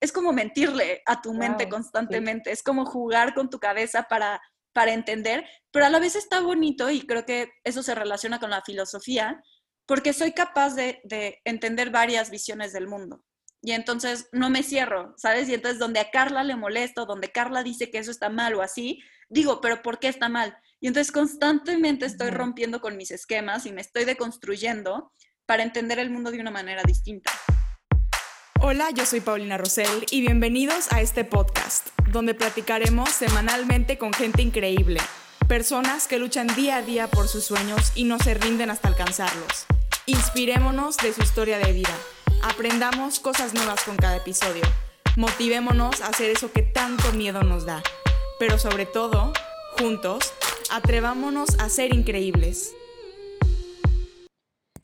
es como mentirle a tu mente constantemente, es como jugar con tu cabeza para, para entender, pero a la vez está bonito y creo que eso se relaciona con la filosofía, porque soy capaz de, de entender varias visiones del mundo. Y entonces no me cierro, ¿sabes? Y entonces donde a Carla le molesto, donde Carla dice que eso está mal o así, digo, pero ¿por qué está mal? Y entonces constantemente estoy rompiendo con mis esquemas y me estoy deconstruyendo para entender el mundo de una manera distinta. Hola, yo soy Paulina Rosell y bienvenidos a este podcast, donde platicaremos semanalmente con gente increíble, personas que luchan día a día por sus sueños y no se rinden hasta alcanzarlos. Inspirémonos de su historia de vida, aprendamos cosas nuevas con cada episodio, motivémonos a hacer eso que tanto miedo nos da, pero sobre todo, juntos, atrevámonos a ser increíbles.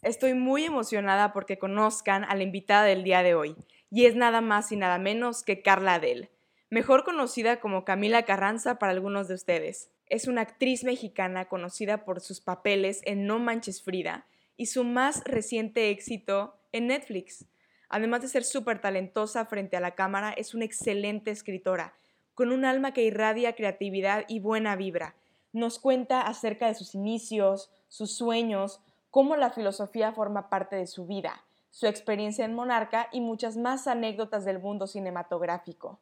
Estoy muy emocionada porque conozcan a la invitada del día de hoy, y es nada más y nada menos que Carla Adel, mejor conocida como Camila Carranza para algunos de ustedes. Es una actriz mexicana conocida por sus papeles en No Manches Frida y su más reciente éxito en Netflix. Además de ser súper talentosa frente a la cámara, es una excelente escritora, con un alma que irradia creatividad y buena vibra nos cuenta acerca de sus inicios, sus sueños, cómo la filosofía forma parte de su vida, su experiencia en Monarca y muchas más anécdotas del mundo cinematográfico.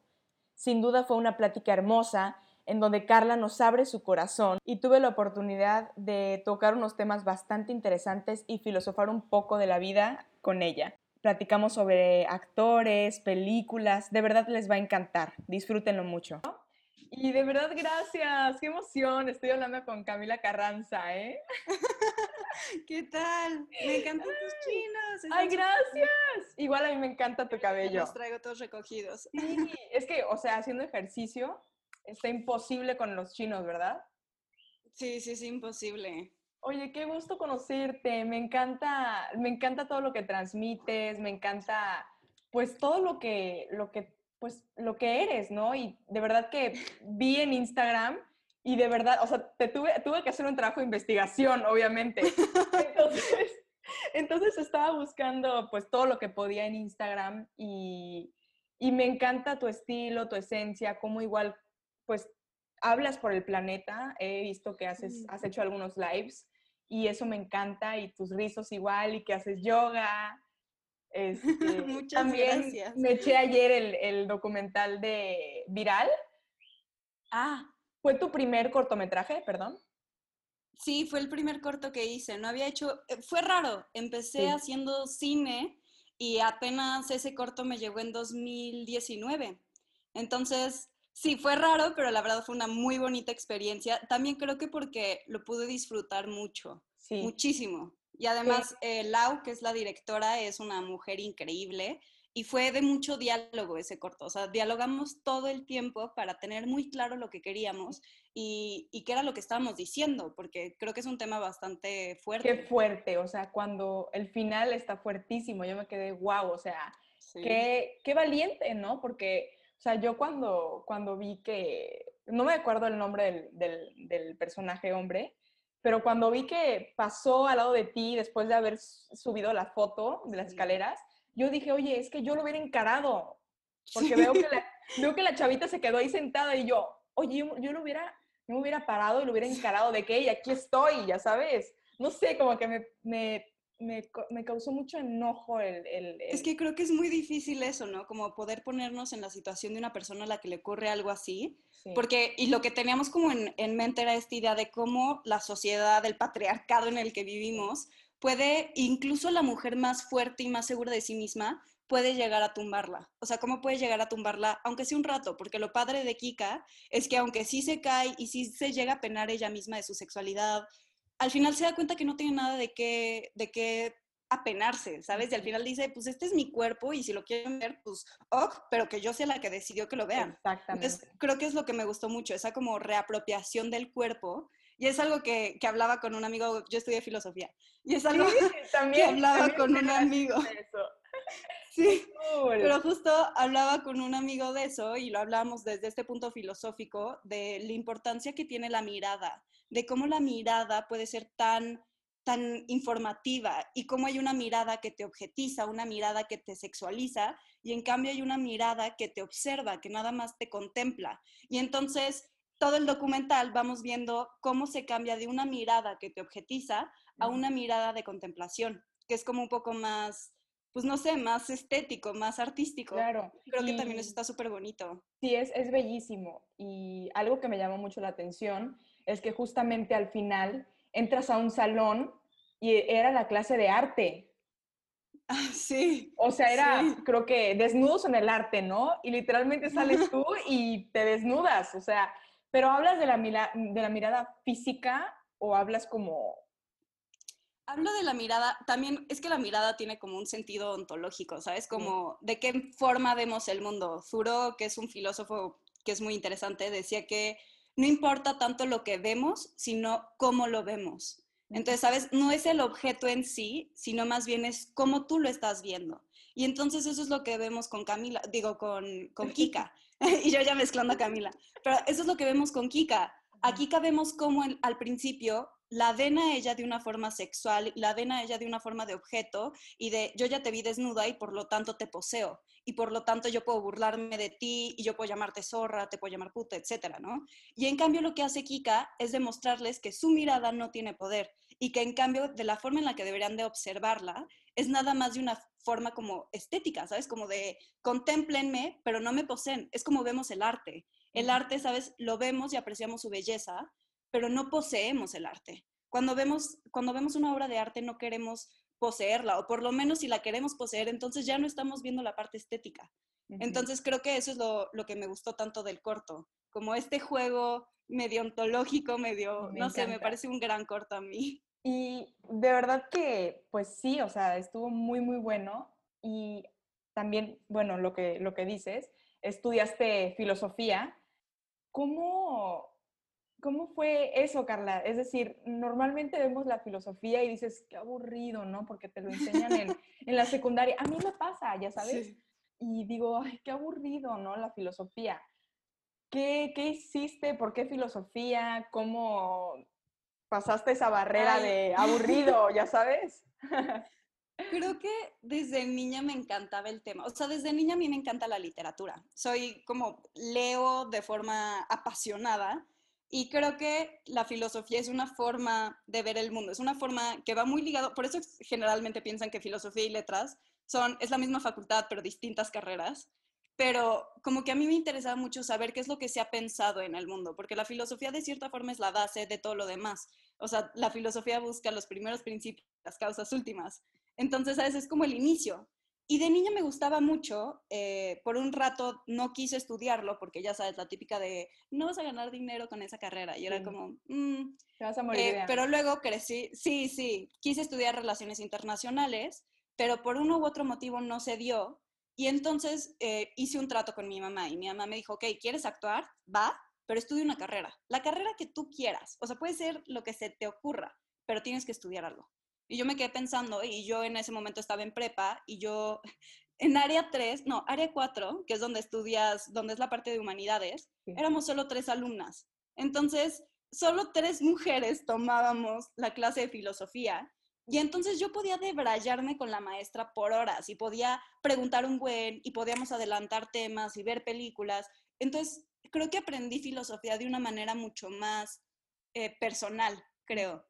Sin duda fue una plática hermosa en donde Carla nos abre su corazón y tuve la oportunidad de tocar unos temas bastante interesantes y filosofar un poco de la vida con ella. Platicamos sobre actores, películas, de verdad les va a encantar, disfrútenlo mucho. Y de verdad, gracias. Qué emoción. Estoy hablando con Camila Carranza, ¿eh? ¿Qué tal? Me encantan tus chinos. Ay, gracias. Igual a mí me encanta tu cabello. Los traigo todos recogidos. Sí, es que, o sea, haciendo ejercicio está imposible con los chinos, ¿verdad? Sí, sí, es imposible. Oye, qué gusto conocerte. Me encanta, me encanta todo lo que transmites, me encanta, pues, todo lo que, lo que pues lo que eres, ¿no? Y de verdad que vi en Instagram y de verdad, o sea, te tuve, tuve que hacer un trabajo de investigación, obviamente. Entonces, entonces estaba buscando pues todo lo que podía en Instagram y, y me encanta tu estilo, tu esencia, cómo igual pues hablas por el planeta. He visto que haces, has hecho algunos lives y eso me encanta y tus rizos igual y que haces yoga este, Muchas también gracias. Me eché ayer el, el, documental de Viral. Ah. ¿Fue tu primer cortometraje, perdón? Sí, fue el primer corto que hice. No había hecho, eh, fue raro. Empecé haciendo cine y apenas ese corto me llegó en 2019. Entonces, sí, fue raro, pero la verdad fue una muy bonita experiencia. También creo que porque lo pude disfrutar mucho, sí. muchísimo. Y además, eh, Lau, que es la directora, es una mujer increíble y fue de mucho diálogo ese corto. O sea, dialogamos todo el tiempo para tener muy claro lo que queríamos y, y qué era lo que estábamos diciendo, porque creo que es un tema bastante fuerte. Qué fuerte, o sea, cuando el final está fuertísimo, yo me quedé, wow, o sea, qué, qué valiente, ¿no? Porque, o sea, yo cuando, cuando vi que, no me acuerdo el nombre del, del, del personaje hombre, pero cuando vi que pasó al lado de ti después de haber subido la foto de las escaleras, yo dije, oye, es que yo lo hubiera encarado, porque veo, que la, veo que la chavita se quedó ahí sentada y yo, oye, yo, lo hubiera, me hubiera parado y lo hubiera encarado de que, y aquí estoy, ya sabes. No sé, como que me, me me, me, causó mucho enojo el, el, Es que creo que es muy difícil eso, ¿no? Como poder ponernos en la situación de una persona a la que le ocurre algo así. Porque, y lo que teníamos como en, en, mente era esta idea de cómo la sociedad, el patriarcado en el que vivimos, puede, incluso la mujer más fuerte y más segura de sí misma, puede llegar a tumbarla. O sea, ¿cómo puede llegar a tumbarla? Aunque sea un rato, porque lo padre de Kika es que aunque sí se cae y sí se llega a penar ella misma de su sexualidad, al final se da cuenta que no tiene nada de qué, de qué apenarse, ¿sabes? Y al final dice, pues este es mi cuerpo y si lo quieren ver, pues, oh, pero que yo sea la que decidió que lo vean. Exactamente. Entonces, creo que es lo que me gustó mucho, esa como reapropiación del cuerpo. Y es algo que, que hablaba con un amigo, yo estudié filosofía, y es algo también, que hablaba con un amigo. Sí, pero justo hablaba con un amigo de eso y lo hablábamos desde este punto filosófico de la importancia que tiene la mirada de cómo la mirada puede ser tan tan informativa y cómo hay una mirada que te objetiza, una mirada que te sexualiza y en cambio hay una mirada que te observa, que nada más te contempla. Y entonces todo el documental vamos viendo cómo se cambia de una mirada que te objetiza a una mirada de contemplación, que es como un poco más, pues no sé, más estético, más artístico. Claro. Creo que también eso está súper bonito. Sí, es, es bellísimo. Y algo que me llamó mucho la atención es que justamente al final entras a un salón y era la clase de arte. Ah, sí. O sea, era, creo que desnudos en el arte, ¿no? Y literalmente sales tú y te desnudas, o sea, pero hablas de la, de la mirada física o hablas como... Hablo de la mirada, también es que la mirada tiene como un sentido ontológico, ¿sabes? Como de qué forma vemos el mundo. Zuro, que es un filósofo que es muy interesante, decía que no importa tanto lo que vemos, sino cómo lo vemos. Entonces, ¿sabes? No es el objeto en sí, sino más bien es cómo tú lo estás viendo. Y entonces eso es lo que vemos con Camila, digo, con, con Kika. y yo ya mezclando a Camila. Pero eso es lo que vemos con Kika. A Kika vemos cómo al principio la ven a ella de una forma sexual, la ven a ella de una forma de objeto y de yo ya te vi desnuda y por lo tanto te poseo y por lo tanto yo puedo burlarme de ti y yo puedo llamarte zorra, te puedo llamar puta, etcétera, ¿no? Y en cambio lo que hace Kika es demostrarles que su mirada no tiene poder y que en cambio de la forma en la que deberían de observarla es nada más de una forma como estética, ¿sabes? Como de contemplenme, pero no me poseen, es como vemos el arte. El arte, ¿sabes? Lo vemos y apreciamos su belleza, pero no poseemos el arte. Cuando vemos, cuando vemos una obra de arte no queremos poseerla, o por lo menos si la queremos poseer, entonces ya no estamos viendo la parte estética. Entonces creo que eso es lo, que me gustó tanto del corto, como este juego medio ontológico, medio, no sé, me parece un gran corto a mí. Y de verdad que, pues sí, o sea, estuvo muy, muy bueno. Y también, bueno, lo que, lo que dices, estudiaste filosofía. ¿Cómo, ¿Cómo fue eso, Carla? Es decir, normalmente vemos la filosofía y dices, qué aburrido, ¿no? Porque te lo enseñan en, la secundaria. A mí me pasa, ya sabes. Y digo, ay, qué aburrido, ¿no? La filosofía. ¿Qué, ¿Qué, hiciste? ¿Por qué filosofía? ¿Cómo pasaste esa barrera de aburrido, ya sabes? Creo que desde niña me encantaba el tema. O sea, desde niña a mí me encanta la literatura. Soy como leo de forma apasionada y creo que la filosofía es una forma de ver el mundo, es una forma que va muy ligado, por eso generalmente piensan que filosofía y letras son, es la misma facultad, pero distintas carreras. Pero como que a mí me interesaba mucho saber qué es lo que se ha pensado en el mundo, porque la filosofía de cierta forma es la base de todo lo demás. O sea, la filosofía busca los primeros principios, las causas últimas. Entonces, a veces es como el inicio. Y de niña me gustaba mucho, eh, por un rato no quise estudiarlo porque ya sabes, la típica de no vas a ganar dinero con esa carrera. Y era como, mm". te vas a morir. Eh, pero luego crecí, sí, sí, quise estudiar relaciones internacionales, pero por uno u otro motivo no se dio. Y entonces eh, hice un trato con mi mamá y mi mamá me dijo, ok, ¿quieres actuar? Va, pero estudia una carrera. La carrera que tú quieras. O sea, puede ser lo que se te ocurra, pero tienes que estudiar algo. Y yo me quedé pensando, y yo en ese momento estaba en prepa, y yo en área 3, no, área 4, que es donde estudias, donde es la parte de humanidades, éramos solo tres alumnas. Entonces, solo tres mujeres tomábamos la clase de filosofía. Y entonces yo podía debrayarme con la maestra por horas y podía preguntar un buen y podíamos adelantar temas y ver películas. Entonces, creo que aprendí filosofía de una manera mucho más eh, personal, creo.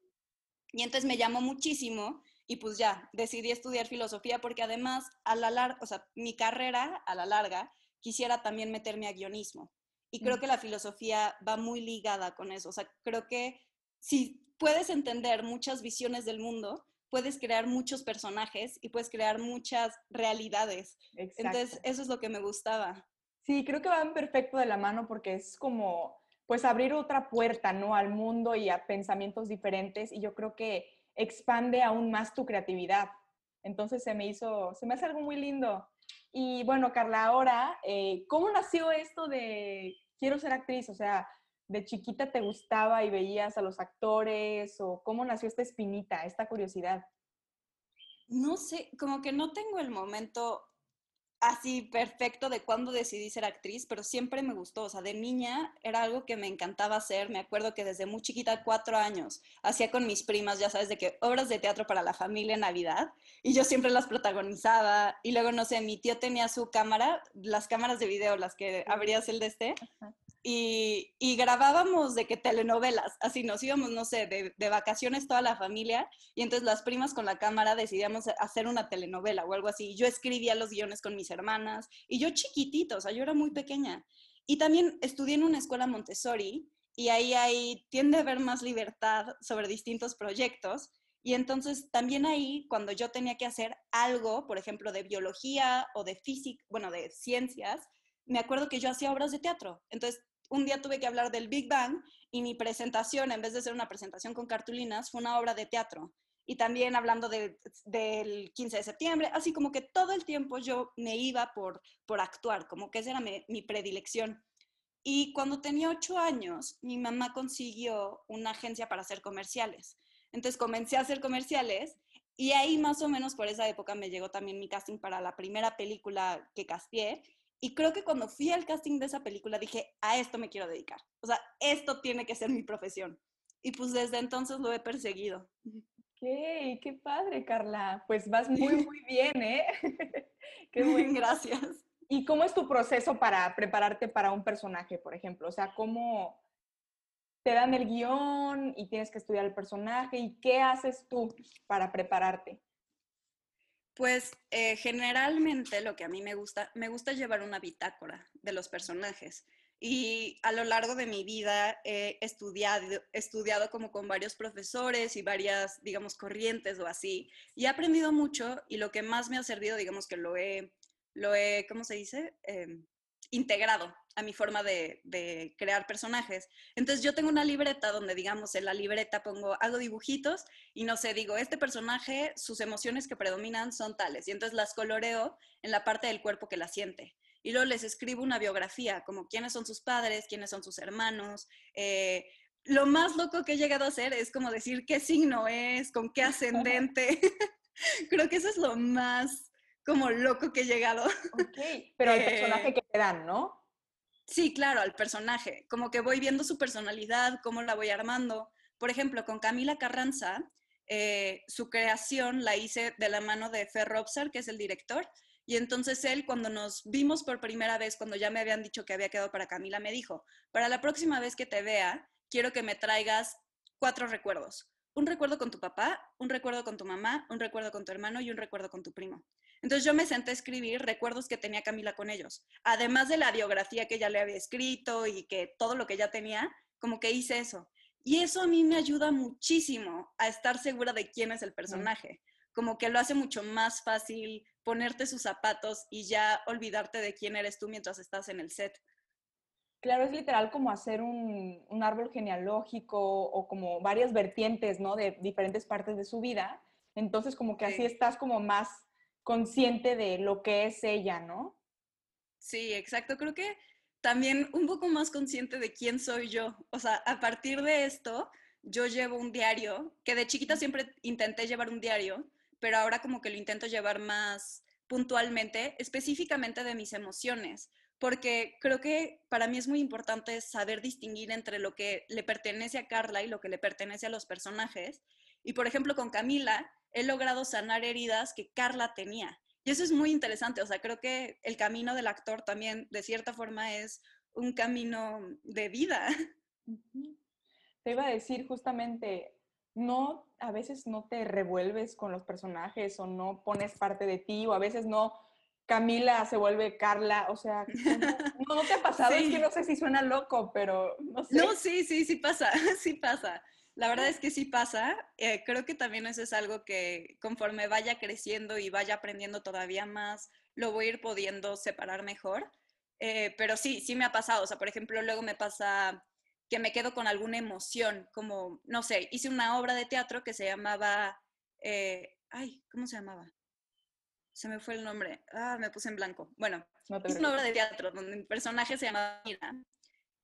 Y entonces me llamó muchísimo y pues ya, decidí estudiar filosofía porque además, a la larga, o sea, mi carrera a la larga, quisiera también meterme a guionismo. Y creo que la filosofía va muy ligada con eso. O sea, creo que si puedes entender muchas visiones del mundo, puedes crear muchos personajes y puedes crear muchas realidades. Entonces, eso es lo que me gustaba. Sí, creo que van perfecto de la mano porque es como pues abrir otra puerta, ¿no? Al mundo y a pensamientos diferentes y yo creo que expande aún más tu creatividad. Entonces se me hizo, se me hace algo muy lindo. Y bueno, Carla, ahora, eh, ¿cómo nació esto de quiero ser actriz? O sea, ¿de chiquita te gustaba y veías a los actores? ¿O cómo nació esta espinita, esta curiosidad? No sé, como que no tengo el momento así perfecto de cuándo decidí ser actriz, pero siempre me gustó. O sea, de niña era algo que me encantaba hacer. Me acuerdo que desde muy chiquita, cuatro años, hacía con mis primas, ya sabes, de que obras de teatro para la familia en Navidad. Y yo siempre las protagonizaba. Y luego, no sé, mi tío tenía su cámara, las cámaras de video, las que abrías el de este y, grabábamos de que telenovelas, así nos íbamos, no sé, de, vacaciones toda la familia y entonces las primas con la cámara decidíamos hacer una telenovela o algo así. Yo escribía los guiones con mis hermanas y yo chiquitito, o sea, yo era muy pequeña. Y también estudié en una escuela Montessori y ahí, ahí tiende a haber más libertad sobre distintos proyectos. Y entonces también ahí, cuando yo tenía que hacer algo, por ejemplo, de biología o de física, bueno, de ciencias, me acuerdo que yo hacía obras de teatro. Entonces un día tuve que hablar del Big Bang y mi presentación, en vez de ser una presentación con cartulinas, fue una obra de teatro. Y también hablando del 15 de septiembre, así como que todo el tiempo yo me iba por, por actuar, como que esa era mi, predilección. Y cuando tenía ocho años, mi mamá consiguió una agencia para hacer comerciales. Entonces comencé a hacer comerciales y ahí más o menos por esa época me llegó también mi casting para la primera película que castié y creo que cuando fui al casting de esa película dije, a esto me quiero dedicar. O sea, esto tiene que ser mi profesión. Y pues desde entonces lo he perseguido. ¡Qué, qué padre, Carla! Pues vas muy, muy bien, ¿eh? qué buen, gracias. ¿Y cómo es tu proceso para prepararte para un personaje, por ejemplo? O sea, ¿cómo te dan el guion y tienes que estudiar el personaje? ¿Y qué haces tú para prepararte? Pues eh, generalmente lo que a mí me gusta, me gusta llevar una bitácora de los personajes. Y a lo largo de mi vida he estudiado, estudiado como con varios profesores y varias, digamos, corrientes o así. Y he aprendido mucho y lo que más me ha servido, digamos que lo he, lo he ¿cómo se dice? Em, integrado a mi forma de, crear personajes. Entonces yo tengo una libreta donde, digamos, en la libreta pongo, hago dibujitos y no sé, digo, este personaje, sus emociones que predominan son tales. Y entonces las coloreo en la parte del cuerpo que la siente. Y luego les escribo una biografía, como quiénes son sus padres, quiénes son sus hermanos. Eh, lo más loco que he llegado a hacer es como decir qué signo es, con qué ascendente. Creo que eso es lo más como loco que he llegado. Ok, pero personaje eh, que te dan, ¿no? Sí, claro, al personaje. Como que voy viendo su personalidad, cómo la voy armando. Por ejemplo, con Camila Carranza, eh, su creación la hice de la mano de Fer Robser, que es el director. Y entonces él, cuando nos vimos por primera vez, cuando ya me habían dicho que había quedado para Camila, me dijo, para la próxima vez que te vea, quiero que me traigas cuatro recuerdos. Un recuerdo con tu papá, un recuerdo con tu mamá, un recuerdo con tu hermano y un recuerdo con tu primo. Entonces yo me senté a escribir recuerdos que tenía Camila con ellos, además de la biografía que ya le había escrito y que todo lo que ya tenía, como que hice eso. Y eso a mí me ayuda muchísimo a estar segura de quién es el personaje, como que lo hace mucho más fácil ponerte sus zapatos y ya olvidarte de quién eres tú mientras estás en el set. Claro, es literal como hacer un, árbol genealógico o como varias vertientes, ¿no? De diferentes partes de su vida. Entonces, como que así estás como más consciente de lo que es ella, ¿no? Sí, exacto. Creo que también un poco más consciente de quién soy yo. O sea, a partir de esto, yo llevo un diario, que de chiquita siempre intenté llevar un diario, pero ahora como que lo intento llevar más puntualmente, específicamente de mis emociones, porque creo que para mí es muy importante saber distinguir entre lo que le pertenece a Carla y lo que le pertenece a los personajes. Y por ejemplo, con Camila, he logrado sanar heridas que Carla tenía. Y eso es muy interesante, o sea, creo que el camino del actor también, de cierta forma, es un camino de vida. Te iba a decir justamente, no, a veces no te revuelves con los personajes o no pones parte de ti o a veces no, Camila se vuelve Carla, o sea, no, te ha pasado, es que no sé si suena loco, pero no sé. No, sí, sí, sí pasa, sí pasa. La verdad es que sí pasa. Eh, creo que también eso es algo que conforme vaya creciendo y vaya aprendiendo todavía más, lo voy a ir pudiendo separar mejor. Eh, pero sí, sí me ha pasado. O sea, por ejemplo, luego me pasa que me quedo con alguna emoción, como, no sé, hice una obra de teatro que se llamaba, eh, ay, ¿cómo se llamaba? Se me fue el nombre. Ah, me puse en blanco. Bueno, es una obra de teatro donde mi personaje se llamaba Mira.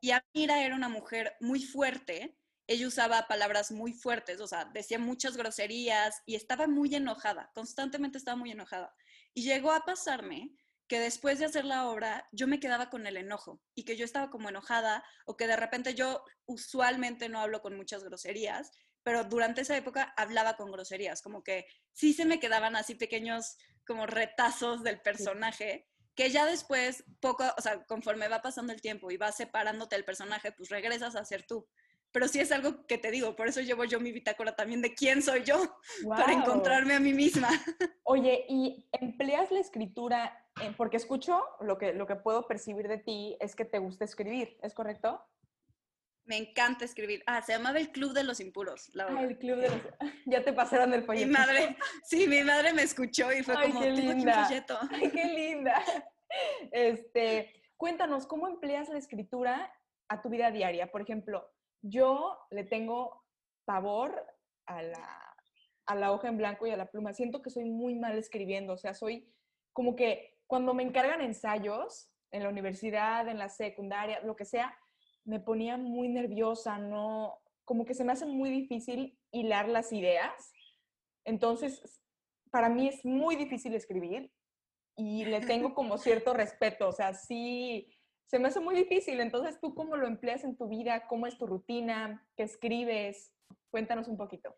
Y Amira era una mujer muy fuerte ella usaba palabras muy fuertes, o sea, decía muchas groserías y estaba muy enojada, constantemente estaba muy enojada. Y llegó a pasarme que después de hacer la obra yo me quedaba con el enojo y que yo estaba como enojada o que de repente yo usualmente no hablo con muchas groserías, pero durante esa época hablaba con groserías, como que sí se me quedaban así pequeños como retazos del personaje que ya después, poco, o sea, conforme va pasando el tiempo y vas separándote del personaje, pues regresas a ser tú. Pero sí es algo que te digo, por eso llevo yo mi bitácora también de quién soy yo, para encontrarme a mí misma. Oye, ¿y empleas la escritura? porque escucho lo que, lo que puedo percibir de ti es que te gusta escribir, ¿es correcto? Me encanta escribir. Ah, se llamaba el Club de los Impuros. La ah, el Club de los... Ya te pasaron el folleto. Mi madre, sí, mi madre me escuchó y fue como, qué linda. Ay, qué linda. Este, cuéntanos, ¿cómo empleas la escritura a tu vida diaria? Por ejemplo, yo le tengo pavor a la, a la hoja en blanco y a la pluma. Siento que soy muy mal escribiendo, o sea, soy como que cuando me encargan ensayos en la universidad, en la secundaria, lo que sea, me ponía muy nerviosa, no, como que se me hace muy difícil hilar las ideas. Entonces, para mí es muy difícil escribir y le tengo como cierto respeto, o sea, sí, se me hace muy difícil. Entonces, ¿tú cómo lo empleas en tu vida? ¿Cómo es tu rutina? ¿Qué escribes? Cuéntanos un poquito.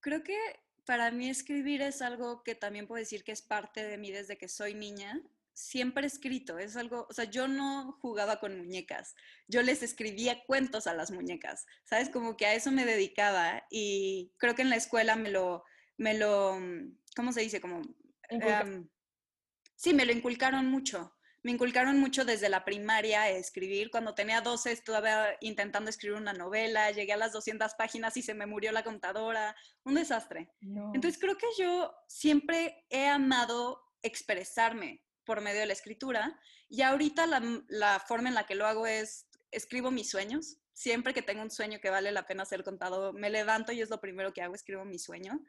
Creo que para mí escribir es algo que también puedo decir que es parte de mí desde que soy niña. Siempre he escrito, es algo, o sea, yo no jugaba con muñecas, yo les escribía cuentos a las muñecas, ¿sabes? Como que a eso me dedicaba y creo que en la escuela me lo, me lo, ¿cómo se dice? Como, em, sí, me lo inculcaron mucho me inculcaron mucho desde la primaria a escribir. Cuando tenía 12 estuve intentando escribir una novela, llegué a las 200 páginas y se me murió la contadora, un desastre. Entonces creo que yo siempre he amado expresarme por medio de la escritura y ahorita la, la forma en la que lo hago es escribo mis sueños. Siempre que tengo un sueño que vale la pena ser contado, me levanto y es lo primero que hago, escribo mi sueño.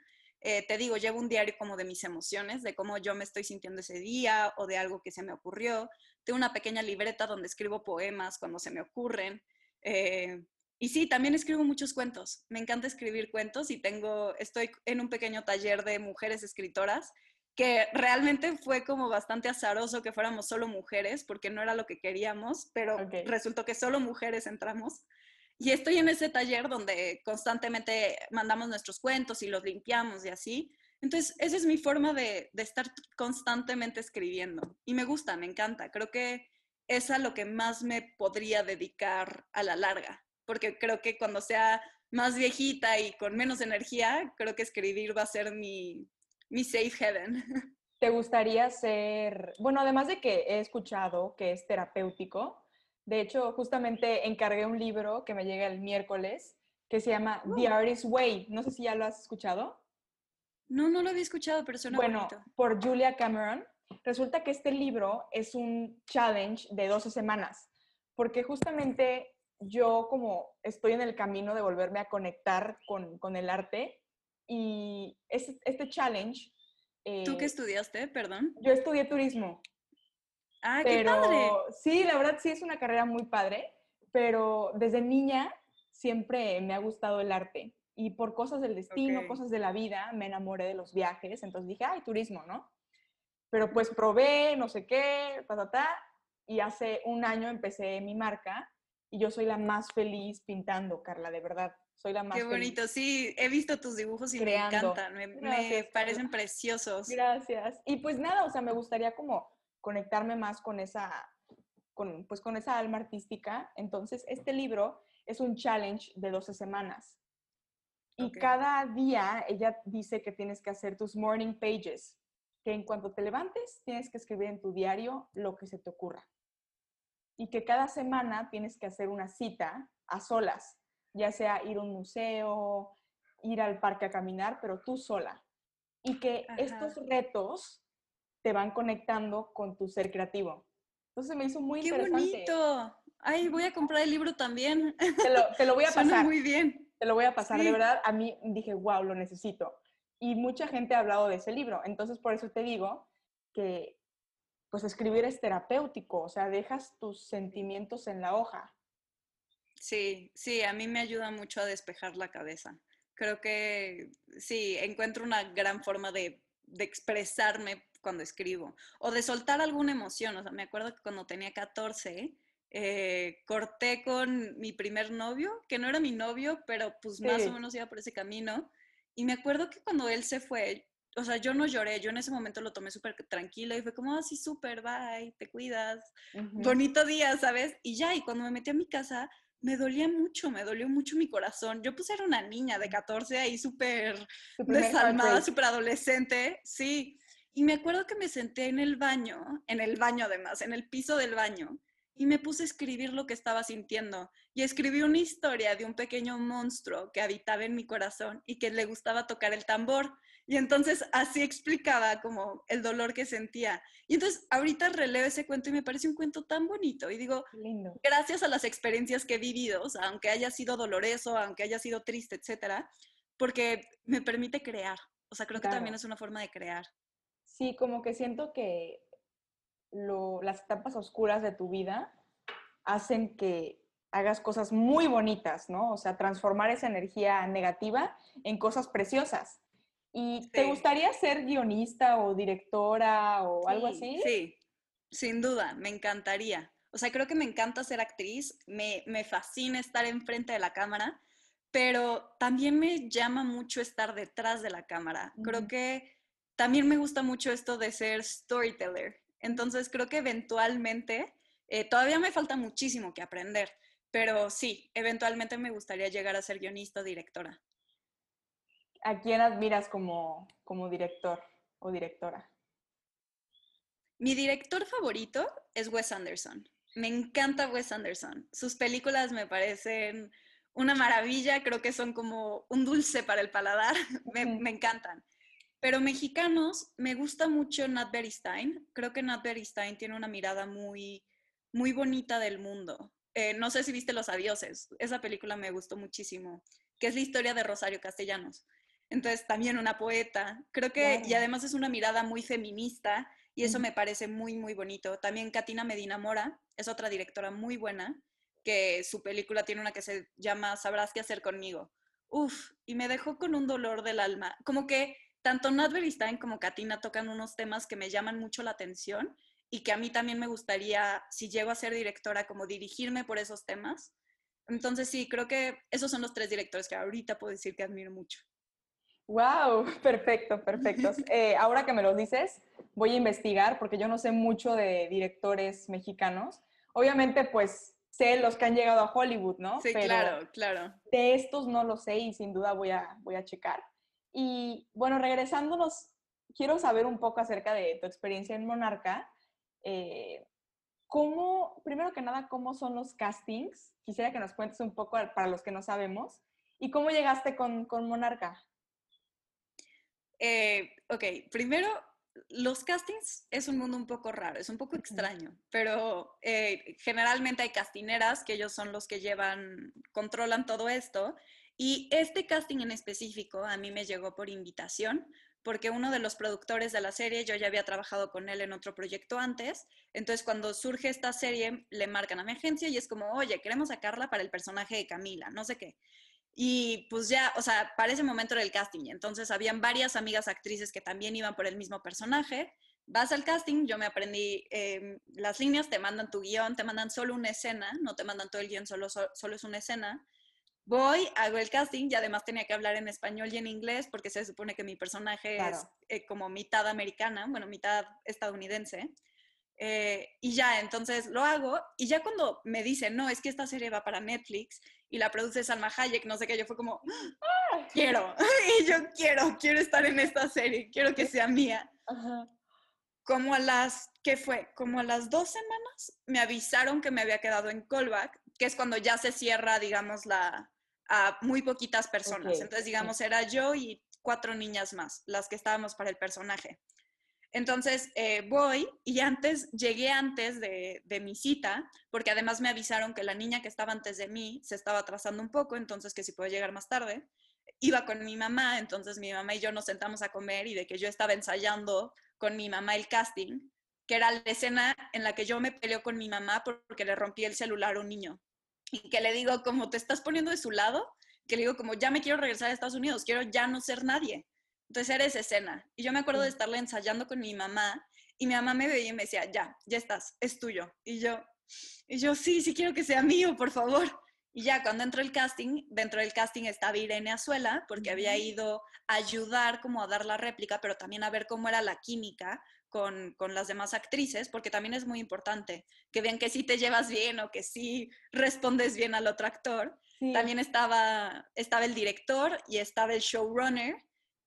Eh, te digo, llevo un diario como de mis emociones, de cómo yo me estoy sintiendo ese día o de algo que se me ocurrió. Tengo una pequeña libreta donde escribo poemas cuando se me ocurren. Eh, y sí, también escribo muchos cuentos. Me encanta escribir cuentos y tengo, estoy en un pequeño taller de mujeres escritoras que realmente fue como bastante azaroso que fuéramos solo mujeres porque no era lo que queríamos, pero resultó que solo mujeres entramos. Y estoy en ese taller donde constantemente mandamos nuestros cuentos y los limpiamos y así. Entonces, esa es mi forma de, estar constantemente escribiendo. Y me gusta, me encanta. Creo que es a lo que más me podría dedicar a la larga. Porque creo que cuando sea más viejita y con menos energía, creo que escribir va a ser mi, mi safe heaven. ¿Te gustaría ser, bueno, además de que he escuchado que es terapéutico, de hecho, justamente encargué un libro que me llega el miércoles que se llama The oh. Artist's Way. No sé si ya lo has escuchado. No, no lo había escuchado, pero suena bueno, por Julia Cameron. Resulta que este libro es un challenge de 12 semanas, porque justamente yo como estoy en el camino de volverme a conectar con, el arte y este challenge... ¿Tú qué eh, estudiaste, perdón? Yo estudié turismo. Ah, qué padre. Sí, la verdad sí es una carrera muy padre, pero desde niña siempre me ha gustado el arte y por cosas del destino, cosas de la vida, me enamoré de los viajes, entonces dije, ay, turismo, ¿no? Pero pues probé, no sé qué, ta, y hace un año empecé mi marca y yo soy la más feliz pintando, Carla, de verdad. Soy la más Qué bonito, sí, he visto tus dibujos y me encantan, me, me parecen preciosos. Gracias. Y pues nada, o sea, me gustaría como conectarme más con esa, con, pues con esa alma artística. Entonces, este libro es un challenge de 12 semanas. Y cada día ella dice que tienes que hacer tus morning pages, que en cuanto te levantes tienes que escribir en tu diario lo que se te ocurra. Y que cada semana tienes que hacer una cita a solas, ya sea ir a un museo, ir al parque a caminar, pero tú sola. Y que estos retos te van conectando con tu ser creativo. Entonces me hizo muy ¡Qué interesante. ¡Qué bonito! Ay, voy a comprar el libro también. Te lo, voy a pasar. muy bien. Te lo voy a pasar. De verdad, a mí dije, wow, lo necesito. Y mucha gente ha hablado de ese libro. Entonces, por eso te digo que, pues, escribir es terapéutico. O sea, dejas tus sentimientos en la hoja. Sí, sí, a mí me ayuda mucho a despejar la cabeza. Creo que sí, encuentro una gran forma de, de expresarme cuando escribo, o de soltar alguna emoción. O sea, me acuerdo que cuando tenía 14, eh, corté con mi primer novio, que no era mi novio, pero pues más o menos iba por ese camino. Y me acuerdo que cuando él se fue, o sea, yo no lloré, yo en ese momento lo tomé súper tranquilo y fue como, así ah, súper, bye, te cuidas, bonito día, ¿sabes? Y ya, y cuando me metí a mi casa, me dolía mucho, me dolió mucho mi corazón. Yo pues era una niña de 14 ahí súper desalmada, súper adolescente, sí. Y me acuerdo que me senté en el baño, en el baño además, en el piso del baño, y me puse a escribir lo que estaba sintiendo. Y escribí una historia de un pequeño monstruo que habitaba en mi corazón y que le gustaba tocar el tambor. Y entonces así explicaba como el dolor que sentía. Y entonces ahorita releo ese cuento y me parece un cuento tan bonito. Y digo, Lindo. gracias a las experiencias que he vivido, aunque haya sido doloroso, aunque haya sido triste, etcétera, porque me permite crear. O sea, creo que también es una forma de crear. Sí, como que siento que las etapas oscuras de tu vida hacen que hagas cosas muy bonitas, ¿no? O sea, transformar esa energía negativa en cosas preciosas. ¿Y te gustaría ser guionista o directora o algo así? Sí, sin duda, me encantaría. O sea, creo que me encanta ser actriz, me, me fascina estar enfrente de la cámara, pero también me llama mucho estar detrás de la cámara. Creo que también me gusta mucho esto de ser storyteller. Entonces, creo que eventualmente, eh, todavía me falta muchísimo que aprender, pero sí, eventualmente me gustaría llegar a ser guionista o directora. ¿A quién admiras como, como director o directora? Mi director favorito es Wes Anderson. Me encanta Wes Anderson. Sus películas me parecen una maravilla, creo que son como un dulce para el paladar, me, me, encantan. Pero mexicanos, me gusta mucho Nat Beristain. Creo que Nat Beristain tiene una mirada muy, muy bonita del mundo. Eh, no sé si viste Los Adioses, esa película me gustó muchísimo, que es la historia de Rosario Castellanos. Entonces, también una poeta. Creo que, y además es una mirada muy feminista, y eso me parece muy, muy bonito. También Katina Medina Mora es otra directora muy buena, que su película tiene una que se llama Sabrás qué hacer conmigo. Uf, y me dejó con un dolor del alma. Como que tanto Nat Beristain como Katina tocan unos temas que me llaman mucho la atención y que a mí también me gustaría, si llego a ser directora, como dirigirme por esos temas. Entonces sí, creo que esos son los tres directores que ahorita puedo decir que admiro mucho. ¡Wow! Perfecto, perfecto. Eh, ahora que me lo dices, voy a investigar porque yo no sé mucho de directores mexicanos. Obviamente, pues sé los que han llegado a Hollywood, ¿no? Sí, claro, claro. De estos no lo sé y sin duda voy a, voy a checar. Y bueno, regresándonos, quiero saber un poco acerca de tu experiencia en Monarca. Eh, ¿Cómo, primero que nada, cómo son los castings? Quisiera que nos cuentes un poco para los que no sabemos. ¿Y cómo llegaste con, con Monarca? Eh, ok, primero, los castings es un mundo un poco raro, es un poco extraño, pero eh, generalmente hay castineras que ellos son los que llevan, controlan todo esto. Y este casting en específico a mí me llegó por invitación, porque uno de los productores de la serie, yo ya había trabajado con él en otro proyecto antes, entonces cuando surge esta serie le marcan a mi agencia y es como, oye, queremos sacarla para el personaje de Camila, no sé qué. Y pues ya, o sea, para ese momento era el casting, entonces habían varias amigas actrices que también iban por el mismo personaje. Vas al casting, yo me aprendí em, las líneas, te mandan tu guion, te mandan solo una escena, no te mandan todo el guion, solo, solo es una escena Voy, hago el casting y además tenía que hablar en español y en inglés porque se supone que mi personaje es eh, como mitad americana, bueno, mitad estadounidense. Eh, y ya, entonces lo hago y ya cuando me dicen, no, es que esta serie va para Netflix y la produce Salma Hayek, no sé qué, yo fue como, ¡Ah! quiero, y yo quiero, quiero estar en esta serie, quiero que sea mía. Como a las, ¿qué fue? Como a las dos semanas me avisaron que me había quedado en callback, que es cuando ya se cierra, digamos, la, a muy poquitas personas. Entonces, digamos, era yo y cuatro niñas más, las que estábamos para el personaje. Entonces eh, voy y antes, llegué antes de, de, mi cita, porque además me avisaron que la niña que estaba antes de mí se estaba atrasando un poco, entonces que si puedo llegar más tarde. Iba con mi mamá, entonces mi mamá y yo nos sentamos a comer y de que yo estaba ensayando con mi mamá el casting, que era la escena en la que yo me peleo con mi mamá porque le rompí el celular a un niño y que le digo como te estás poniendo de su lado, que le digo como ya me quiero regresar a Estados Unidos, quiero ya no ser nadie. Entonces era esa escena. Y yo me acuerdo de estarla ensayando con mi mamá y mi mamá me veía y me decía, ya, ya estás, es tuyo. Y yo, y yo, sí, sí quiero que sea mío, por favor. Y ya cuando entró el casting, dentro del casting estaba Irene Azuela, porque había ido a ayudar como a dar la réplica, pero también a ver cómo era la química con, con, las demás actrices, porque también es muy importante que vean que sí te llevas bien o que sí respondes bien al otro actor. También estaba, estaba el director y estaba el showrunner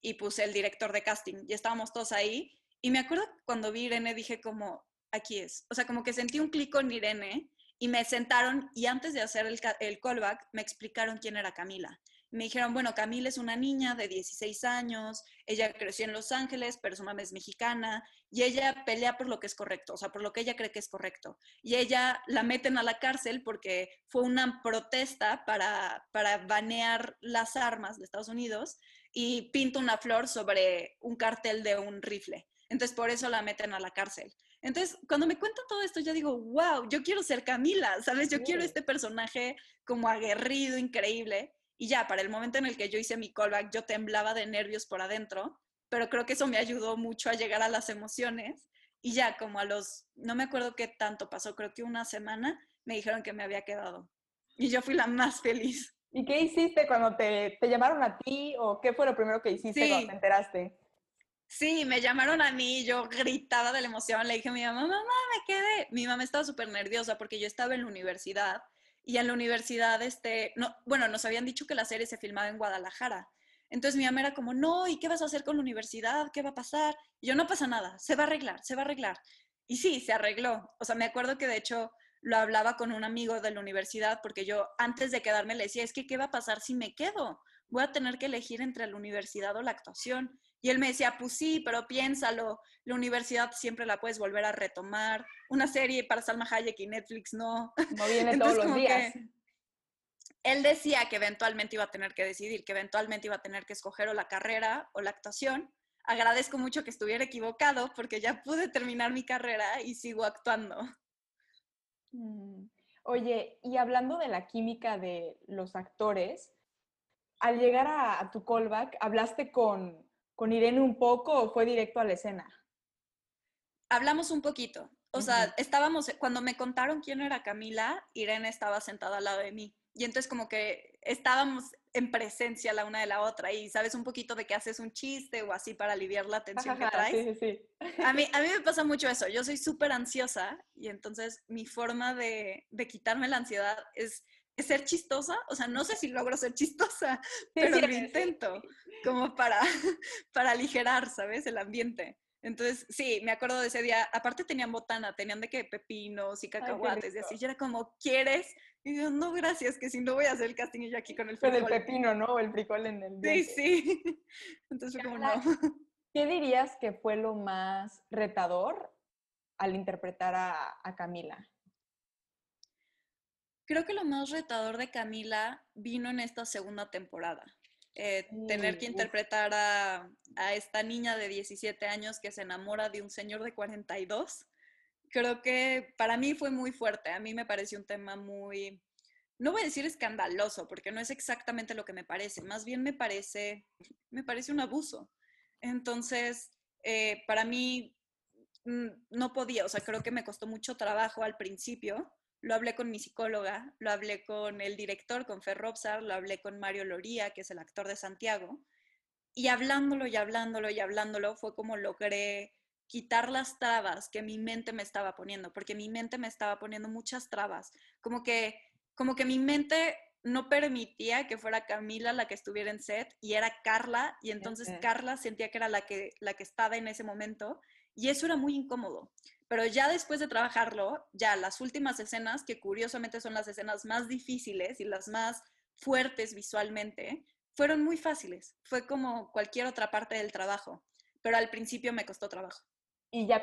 y puse el director de casting y estábamos todos ahí. Y me acuerdo cuando vi Irene dije como, aquí es. O sea, como que sentí un clic con Irene y me sentaron y antes de hacer el, el callback me explicaron quién era Camila. Me dijeron, bueno, Camila es una niña de 16 años, ella creció en Los Ángeles, pero su mamá es mexicana y ella pelea por lo que es correcto, o sea, por lo que ella cree que es correcto. Y ella la meten a la cárcel porque fue una protesta para, para banear las armas de Estados Unidos y pinta una flor sobre un cartel de un rifle. Entonces, por eso la meten a la cárcel. Entonces, cuando me cuenta todo esto, yo digo, wow, yo quiero ser Camila, ¿sabes? Yo quiero este personaje como aguerrido, increíble. Y ya, para el momento en el que yo hice mi callback, yo temblaba de nervios por adentro, pero creo que eso me ayudó mucho a llegar a las emociones. Y ya, como a los, no me acuerdo qué tanto pasó, creo que una semana, me dijeron que me había quedado. Y yo fui la más feliz. ¿Y qué hiciste cuando te, te llamaron a ti o qué fue lo primero que hiciste cuando te enteraste? Sí, me llamaron a mí, yo gritaba de la emoción, le dije a mi mamá, mamá, me quedé. Mi mamá estaba súper nerviosa porque yo estaba en la universidad y en la universidad, este, no, bueno, nos habían dicho que la serie se filmaba en Guadalajara. Entonces mi mamá era como, no, ¿y qué vas a hacer con la universidad? ¿Qué va a pasar? Y yo, no pasa nada, se va a arreglar, se va a arreglar. Y sí, se arregló. O sea, me acuerdo que de hecho lo hablaba con un amigo de la universidad porque yo antes de quedarme le decía, es que, ¿qué va a pasar si me quedo? Voy a tener que elegir entre la universidad o la actuación. Y él me decía, pues sí, pero piénsalo, la universidad siempre la puedes volver a retomar. Una serie para Salma Hayek y Netflix no. No viene todos los días. Él decía que eventualmente iba a tener que decidir, que eventualmente iba a tener que escoger o la carrera o la actuación. Agradezco mucho que estuviera equivocado porque ya pude terminar mi carrera y sigo actuando. Mm. Oye, y hablando de la química de los actores, al llegar a, a tu callback, ¿hablaste con, con Irene un poco o fue directo a la escena? Hablamos un poquito. O sea, estábamos, cuando me contaron quién era Camila, Irene estaba sentada al lado de mí. Y entonces como que estábamos en presencia la una de la otra y sabes un poquito de que haces un chiste o así para aliviar la tensión que traes. Sí, sí, A, mí, a mí me pasa mucho eso. Yo soy súper ansiosa y entonces mi forma de, de quitarme la ansiedad es ser chistosa, o sea, no sé si logro ser chistosa, pero lo intento, como para, para aligerar, ¿sabes? El ambiente. Entonces, sí, me acuerdo de ese día. Aparte tenían botana, tenían de que pepinos y cacahuates y así. Yo era como, ¿quieres? Y yo, no, gracias, que si no voy a hacer el casting y yo aquí con el frijol. Con el pepino, ¿no? El frijol en el Sí, sí. Entonces fue como, no. ¿Qué dirías que fue lo más retador al interpretar a, a Camila? Creo que lo más retador de Camila vino en esta segunda temporada. Eh, tener que interpretar a, a, esta niña de 17 años que se enamora de un señor de 42. Creo que para mí fue muy fuerte. A mí me pareció un tema muy, no voy a decir escandaloso, porque no es exactamente lo que me parece. Más bien me parece, me parece un abuso. Entonces, eh, para mí mm, no podía, o sea, creo que me costó mucho trabajo al principio lo hablé con mi psicóloga, lo hablé con el director, con Fer Robsar, lo hablé con Mario Loría, que es el actor de Santiago, y hablándolo y hablándolo y hablándolo fue como logré quitar las trabas que mi mente me estaba poniendo, porque mi mente me estaba poniendo muchas trabas, como que, como que mi mente no permitía que fuera Camila la que estuviera en set y era Carla y entonces Carla sentía que era la que, la que estaba en ese momento y eso era muy incómodo. Pero ya después de trabajarlo, ya las últimas escenas, que curiosamente son las escenas más difíciles y las más fuertes visualmente, fueron muy fáciles. Fue como cualquier otra parte del trabajo, pero al principio me costó trabajo. ¿Y ya,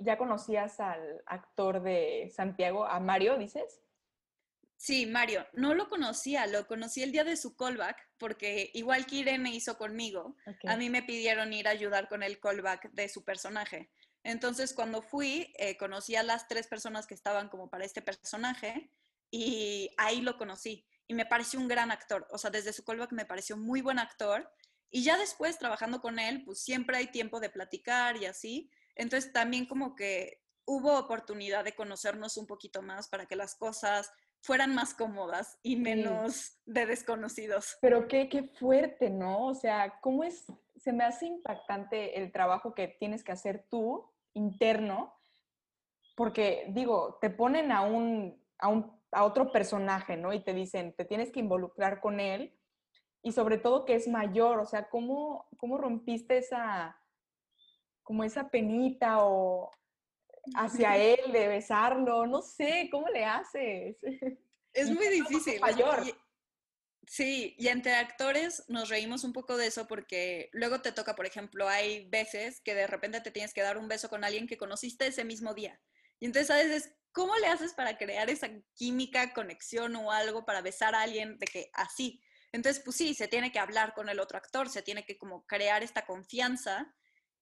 ya conocías al actor de Santiago, a Mario, dices? Sí, Mario. No lo conocía, lo conocí el día de su callback, porque igual que Irene hizo conmigo, a mí me pidieron ir a ayudar con el callback de su personaje. Entonces, cuando fui, eh, conocí a las tres personas que estaban como para este personaje y ahí lo conocí. Y me pareció un gran actor. O sea, desde su callback me pareció muy buen actor Y ya después, trabajando con él, pues siempre hay tiempo de platicar y así. Entonces también como que hubo oportunidad de conocernos un poquito más para que las cosas fueran más cómodas y menos de desconocidos. Pero qué, qué fuerte, ¿no? O sea, ¿cómo es? Se me hace impactante el trabajo que tienes que hacer tú interno, porque digo, te ponen a un, a un a otro personaje, ¿no? Y te dicen, te tienes que involucrar con él y sobre todo que es mayor, o sea, ¿cómo, cómo rompiste esa, como esa penita o hacia él de besarlo? No sé, ¿cómo le haces? Es muy difícil. Mayor. Sí, y entre actores nos reímos un poco de eso porque luego te toca, por ejemplo, hay veces que de repente te tienes que dar un beso con alguien que conociste ese mismo día. Y entonces a veces ¿cómo le haces para crear esa química, conexión o algo para besar a alguien de que así? Entonces, pues sí, se tiene que hablar con el otro actor, se tiene que como crear esta confianza.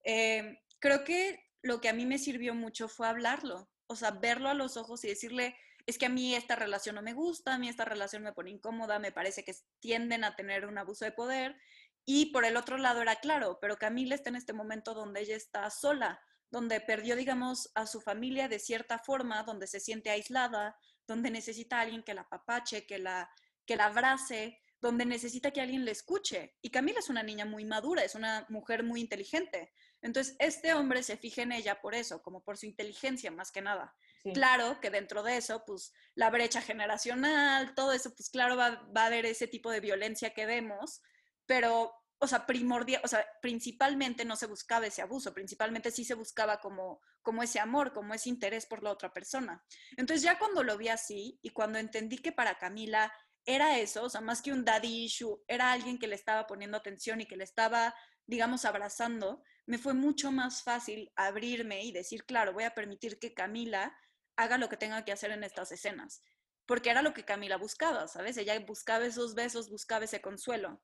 Eh, creo que lo que a mí me sirvió mucho fue hablarlo, o sea, verlo a los ojos y decirle, es que a mí esta relación no me gusta, a mí esta relación me pone incómoda, me parece que tienden a tener un abuso de poder. Y por el otro lado era claro, pero Camila está en este momento donde ella está sola, donde perdió, digamos, a su familia de cierta forma, donde se siente aislada, donde necesita a alguien que la apapache, que la, que la abrace, donde necesita que alguien le escuche. Y Camila es una niña muy madura, es una mujer muy inteligente. Entonces, este hombre se fija en ella por eso, como por su inteligencia más que nada. Claro que dentro de eso, pues la brecha generacional, todo eso, pues claro, va, va a haber ese tipo de violencia que vemos, pero o sea, primordial, o sea, principalmente no se buscaba ese abuso, principalmente sí se buscaba como, como ese amor, como ese interés por la otra persona. Entonces ya cuando lo vi así y cuando entendí que para Camila era eso, o sea, más que un daddy issue, era alguien que le estaba poniendo atención y que le estaba, digamos, abrazando, me fue mucho más fácil abrirme y decir, claro, voy a permitir que Camila haga lo que tenga que hacer en estas escenas porque era lo que Camila buscaba, ¿sabes? Ella buscaba esos besos, buscaba ese consuelo.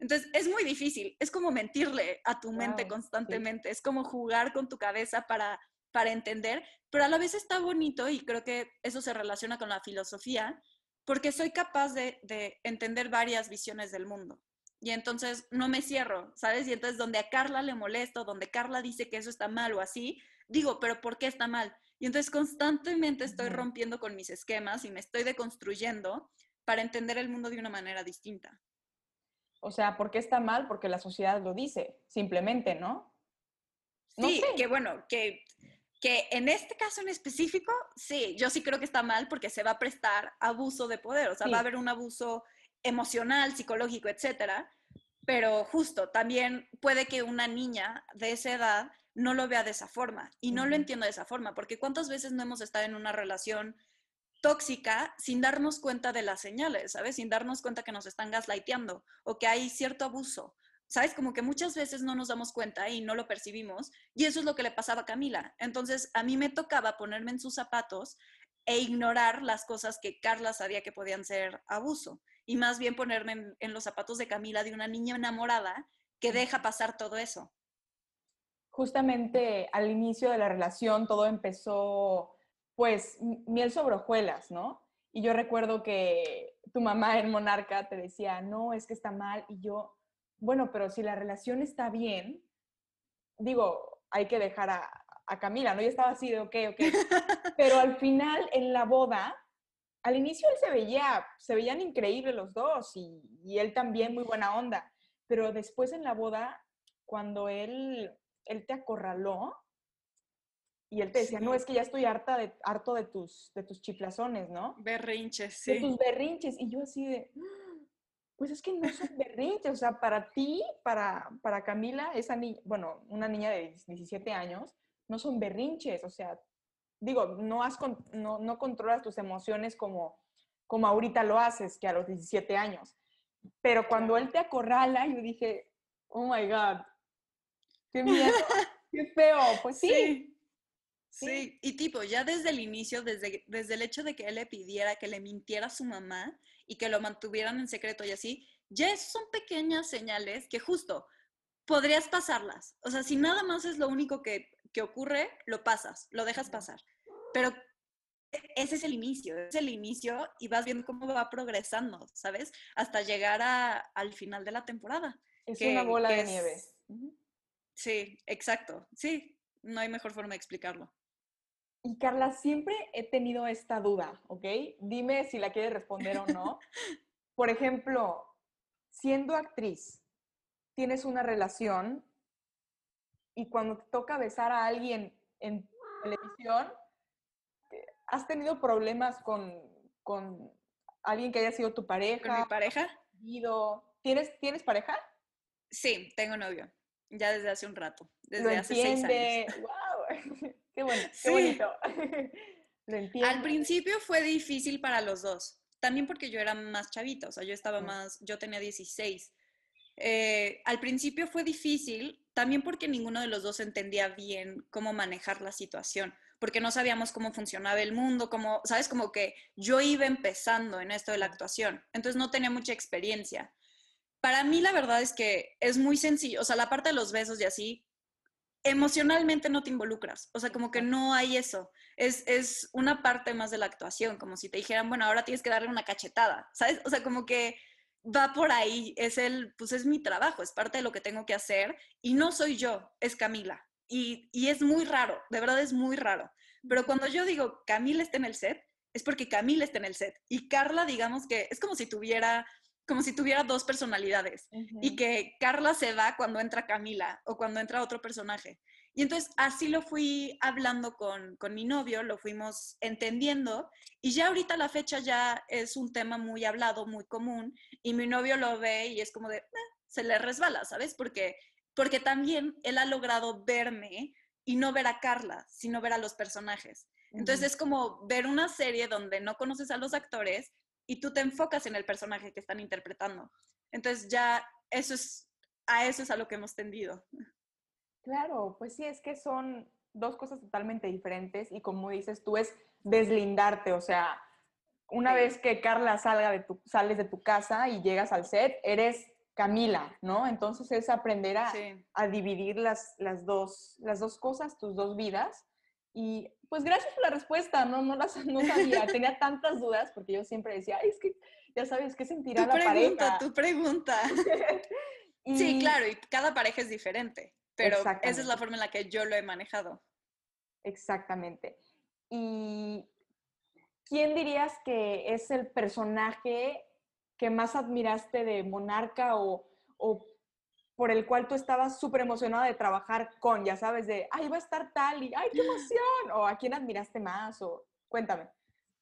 Entonces, es muy difícil, es como mentirle a tu mente constantemente, es como jugar con tu cabeza para, para entender, pero a la vez está bonito y creo que eso se relaciona con la filosofía, porque soy capaz de, de entender varias visiones del mundo. Y entonces no me cierro, ¿sabes? Y entonces donde a Carla le molesto, donde Carla dice que eso está mal o así, digo, pero ¿por qué está mal? Y entonces constantemente estoy rompiendo con mis esquemas y me estoy deconstruyendo para entender el mundo de una manera distinta. O sea, ¿por qué está mal? Porque la sociedad lo dice, simplemente, ¿no? sí, que bueno, que, que en este caso en específico, sí, yo sí creo que está mal porque se va a prestar abuso de poder, o sea, va a haber un abuso emocional, psicológico, etcétera. Pero justo, también puede que una niña de esa edad no lo vea de esa forma. Y no lo entiendo de esa forma, porque ¿cuántas veces no hemos estado en una relación tóxica sin darnos cuenta de las señales, ¿sabes? Sin darnos cuenta que nos están gaslighteando o que hay cierto abuso. ¿Sabes? Como que muchas veces no nos damos cuenta y no lo percibimos. Y eso es lo que le pasaba a Camila. Entonces, a mí me tocaba ponerme en sus zapatos e ignorar las cosas que Carla sabía que podían ser abuso. Y más bien ponerme en, los zapatos de Camila, de una niña enamorada que deja pasar todo eso justamente al inicio de la relación todo empezó, pues, miel sobre hojuelas, ¿no? Y yo recuerdo que tu mamá en Monarca te decía, no, es que está mal. Y yo, bueno, pero si la relación está bien, digo, hay que dejar a, Camila, ¿no? Yo estaba así de, ok, ok. Pero al final, en la boda, al inicio él se veía, se veían increíbles los dos y, y él también muy buena onda. Pero después en la boda, cuando él él te acorraló y él te decía, no, es que ya estoy harta de, harto de tus, de tus chiflazones, ¿no? Berrinches, sí. De tus berrinches. Y yo así de, pues es que no son berrinches, o sea, para ti, para, para Camila, esa niña, bueno, una niña de 17 años, no son berrinches, o sea, digo, no, has, no, no controlas tus emociones como, como ahorita lo haces, que a los 17 años. Pero cuando él te acorrala, yo dije, oh my God, Qué miedo, qué feo. Pues sí. sí. y tipo, ya desde el inicio, desde, desde el hecho de que él le pidiera que le mintiera a su mamá y que lo mantuvieran en secreto y así, ya son pequeñas señales que justo podrías pasarlas. O sea, si nada más es lo único que, que ocurre, lo pasas, lo dejas pasar. Pero ese es el inicio, es el inicio y vas viendo cómo va progresando, ¿sabes? Hasta llegar a, al final de la temporada. Es una bola de nieve. Sí, exacto. Sí, no hay mejor forma de explicarlo. Y Carla, siempre he tenido esta duda, ¿ok? Dime si la quieres responder o no. Por ejemplo, siendo actriz, tienes una relación y cuando te toca besar a alguien en televisión, eh, ¿has tenido problemas con, con alguien que haya sido tu pareja? ¿Con mi pareja? ¿Tienes, ¿Tienes pareja? Sí, tengo novio. Ya desde hace un rato. Desde Lo hace entiende. seis años. ¡Wow! ¡Qué bueno! ¡Qué bonito! Lo entiendo. Al principio fue difícil para los dos. También porque yo era más chavita, o sea, yo estaba más, yo tenía 16. Eh, al principio fue difícil, también porque ninguno de los dos entendía bien cómo manejar la situación, porque no sabíamos cómo funcionaba el mundo, como, sabes, como que yo iba empezando en esto de la actuación, entonces no tenía mucha experiencia. Para mí la verdad es que es muy sencillo, o sea, la parte de los besos y así, emocionalmente no te involucras, o sea, como que no hay eso, es, es una parte más de la actuación, como si te dijeran, bueno, ahora tienes que darle una cachetada, ¿sabes? O sea, como que va por ahí, es el, pues es mi trabajo, es parte de lo que tengo que hacer y no soy yo, es Camila. Y, y es muy raro, de verdad es muy raro. Pero cuando yo digo Camila está en el set, es porque Camila está en el set. Y Carla, digamos que es como si tuviera como si tuviera dos personalidades y que Carla se va cuando entra Camila o cuando entra otro personaje. Y entonces así lo fui hablando con, con, mi novio, lo fuimos entendiendo y ya ahorita la fecha ya es un tema muy hablado, muy común y mi novio lo ve y es como de, eh, se le resbala, ¿sabes? Porque, porque también él ha logrado verme y no ver a Carla, sino ver a los personajes. Entonces es como ver una serie donde no conoces a los actores, y tú te enfocas en el personaje que están interpretando. Entonces ya eso es, a eso es a lo que hemos tendido. Claro, pues sí, es que son dos cosas totalmente diferentes y como dices tú es deslindarte, o sea, una vez que Carla salga de tu, sales de tu casa y llegas al set, eres Camila, ¿no? Entonces es aprender a, a dividir las, las, dos, las dos cosas, tus dos vidas, y pues gracias por la respuesta, no, no, las, no sabía, tenía tantas dudas porque yo siempre decía, Ay, es que ya sabes, ¿qué sentirá tu la pregunta, Tu pregunta, Sí, claro, y cada pareja es diferente, pero esa es la forma en la que yo lo he manejado. Exactamente. ¿Y quién dirías que es el personaje que más admiraste de Monarca o, o por el cual tú estabas súper emocionada de trabajar con, ya sabes, de, ay, va a estar tal y, ay, qué emoción, o a quién admiraste más, o cuéntame.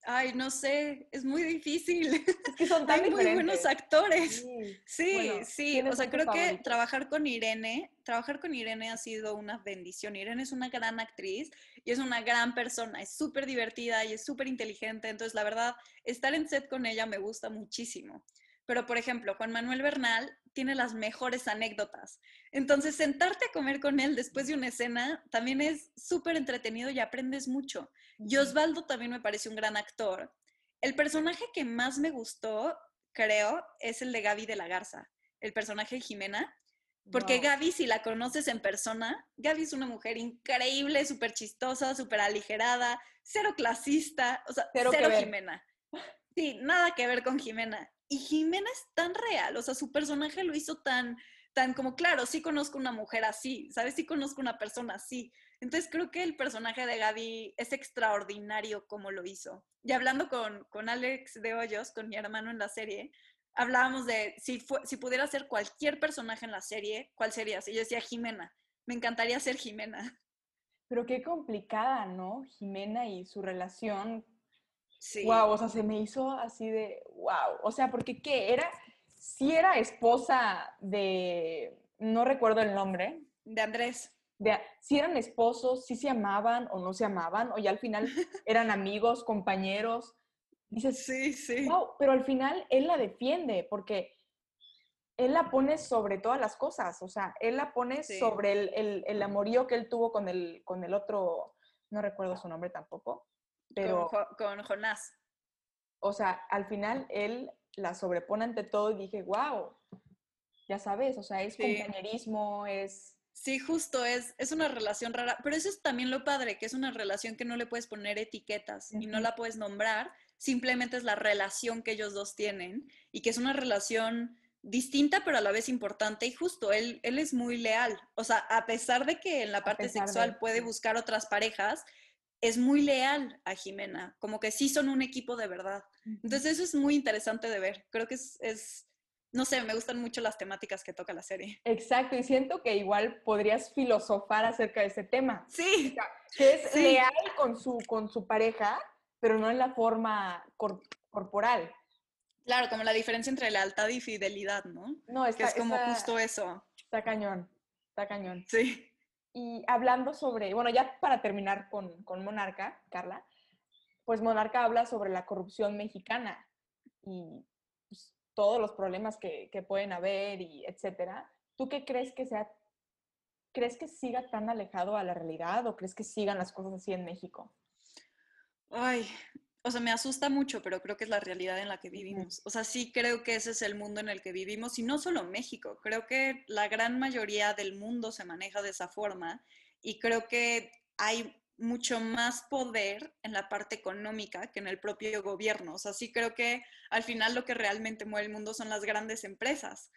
Ay, no sé, es muy difícil. Es que son tan Hay muy buenos actores. Sí, sí, o sea, creo que trabajar con Irene, trabajar con Irene ha sido una bendición. Irene es una gran actriz y es una gran persona, es súper divertida y es súper inteligente, entonces la verdad, estar en set con ella me gusta muchísimo. Pero, por ejemplo, Juan Manuel Bernal tiene las mejores anécdotas. Entonces, sentarte a comer con él después de una escena también es súper entretenido y aprendes mucho. Y Osvaldo también me parece un gran actor. El personaje que más me gustó, creo, es el de Gaby de la Garza, el personaje de Jimena. Porque Gaby, si la conoces en persona, Gaby es una mujer increíble, súper chistosa, súper aligerada, cero clasista, o sea, cero, cero Jimena. Sí, nada que ver con Jimena. Y Jimena es tan real, o sea, su personaje lo hizo tan, tan como, claro, sí conozco una mujer así, ¿sabes? Sí conozco una persona así. Entonces creo que el personaje de Gaby es extraordinario como lo hizo. Y hablando con, con Alex de Hoyos, con mi hermano en la serie, hablábamos de si, si pudiera ser cualquier personaje en la serie, ¿cuál sería? Y yo decía Jimena, me encantaría ser Jimena. Pero qué complicada, ¿no? Jimena y su relación Sí. Wow, o sea, se me hizo así de wow. O sea, porque qué era, si era esposa de, no recuerdo el nombre. De Andrés. De, si eran esposos, si se amaban o no se amaban, o ya al final eran amigos, compañeros. Dices, sí, sí. Wow, pero al final él la defiende porque él la pone sobre todas las cosas, o sea, él la pone sobre el, el, el, amorío que él tuvo con el, con el otro, no recuerdo su nombre tampoco, pero, con, Jonás. O sea, al final él la sobrepone ante todo y dije, wow, ya sabes, o sea, es compañerismo, es... Sí, justo, es, es una relación rara, pero eso es también lo padre, que es una relación que no le puedes poner etiquetas y no la puedes nombrar, simplemente es la relación que ellos dos tienen y que es una relación distinta, pero a la vez importante y justo, él, él es muy leal. O sea, a pesar de que en la parte sexual puede buscar otras parejas, es muy leal a Jimena, como que sí son un equipo de verdad. Entonces eso es muy interesante de ver. Creo que es, no sé, me gustan mucho las temáticas que toca la serie. Exacto, y siento que igual podrías filosofar acerca de ese tema. Sí. que es leal con su, con su pareja, pero no en la forma corporal. Claro, como la diferencia entre lealtad y fidelidad, ¿no? No, que es como justo eso. Está cañón, está cañón. Sí. Y hablando sobre, bueno, ya para terminar con, con Monarca, Carla, pues Monarca habla sobre la corrupción mexicana y pues, todos los problemas que, que, pueden haber y etcétera. ¿Tú qué crees que sea, crees que siga tan alejado a la realidad o crees que sigan las cosas así en México? Ay, o sea, me asusta mucho, pero creo que es la realidad en la que vivimos. O sea, sí creo que ese es el mundo en el que vivimos y no solo México, creo que la gran mayoría del mundo se maneja de esa forma y creo que hay mucho más poder en la parte económica que en el propio gobierno. O sea, sí creo que al final lo que realmente mueve el mundo son las grandes empresas.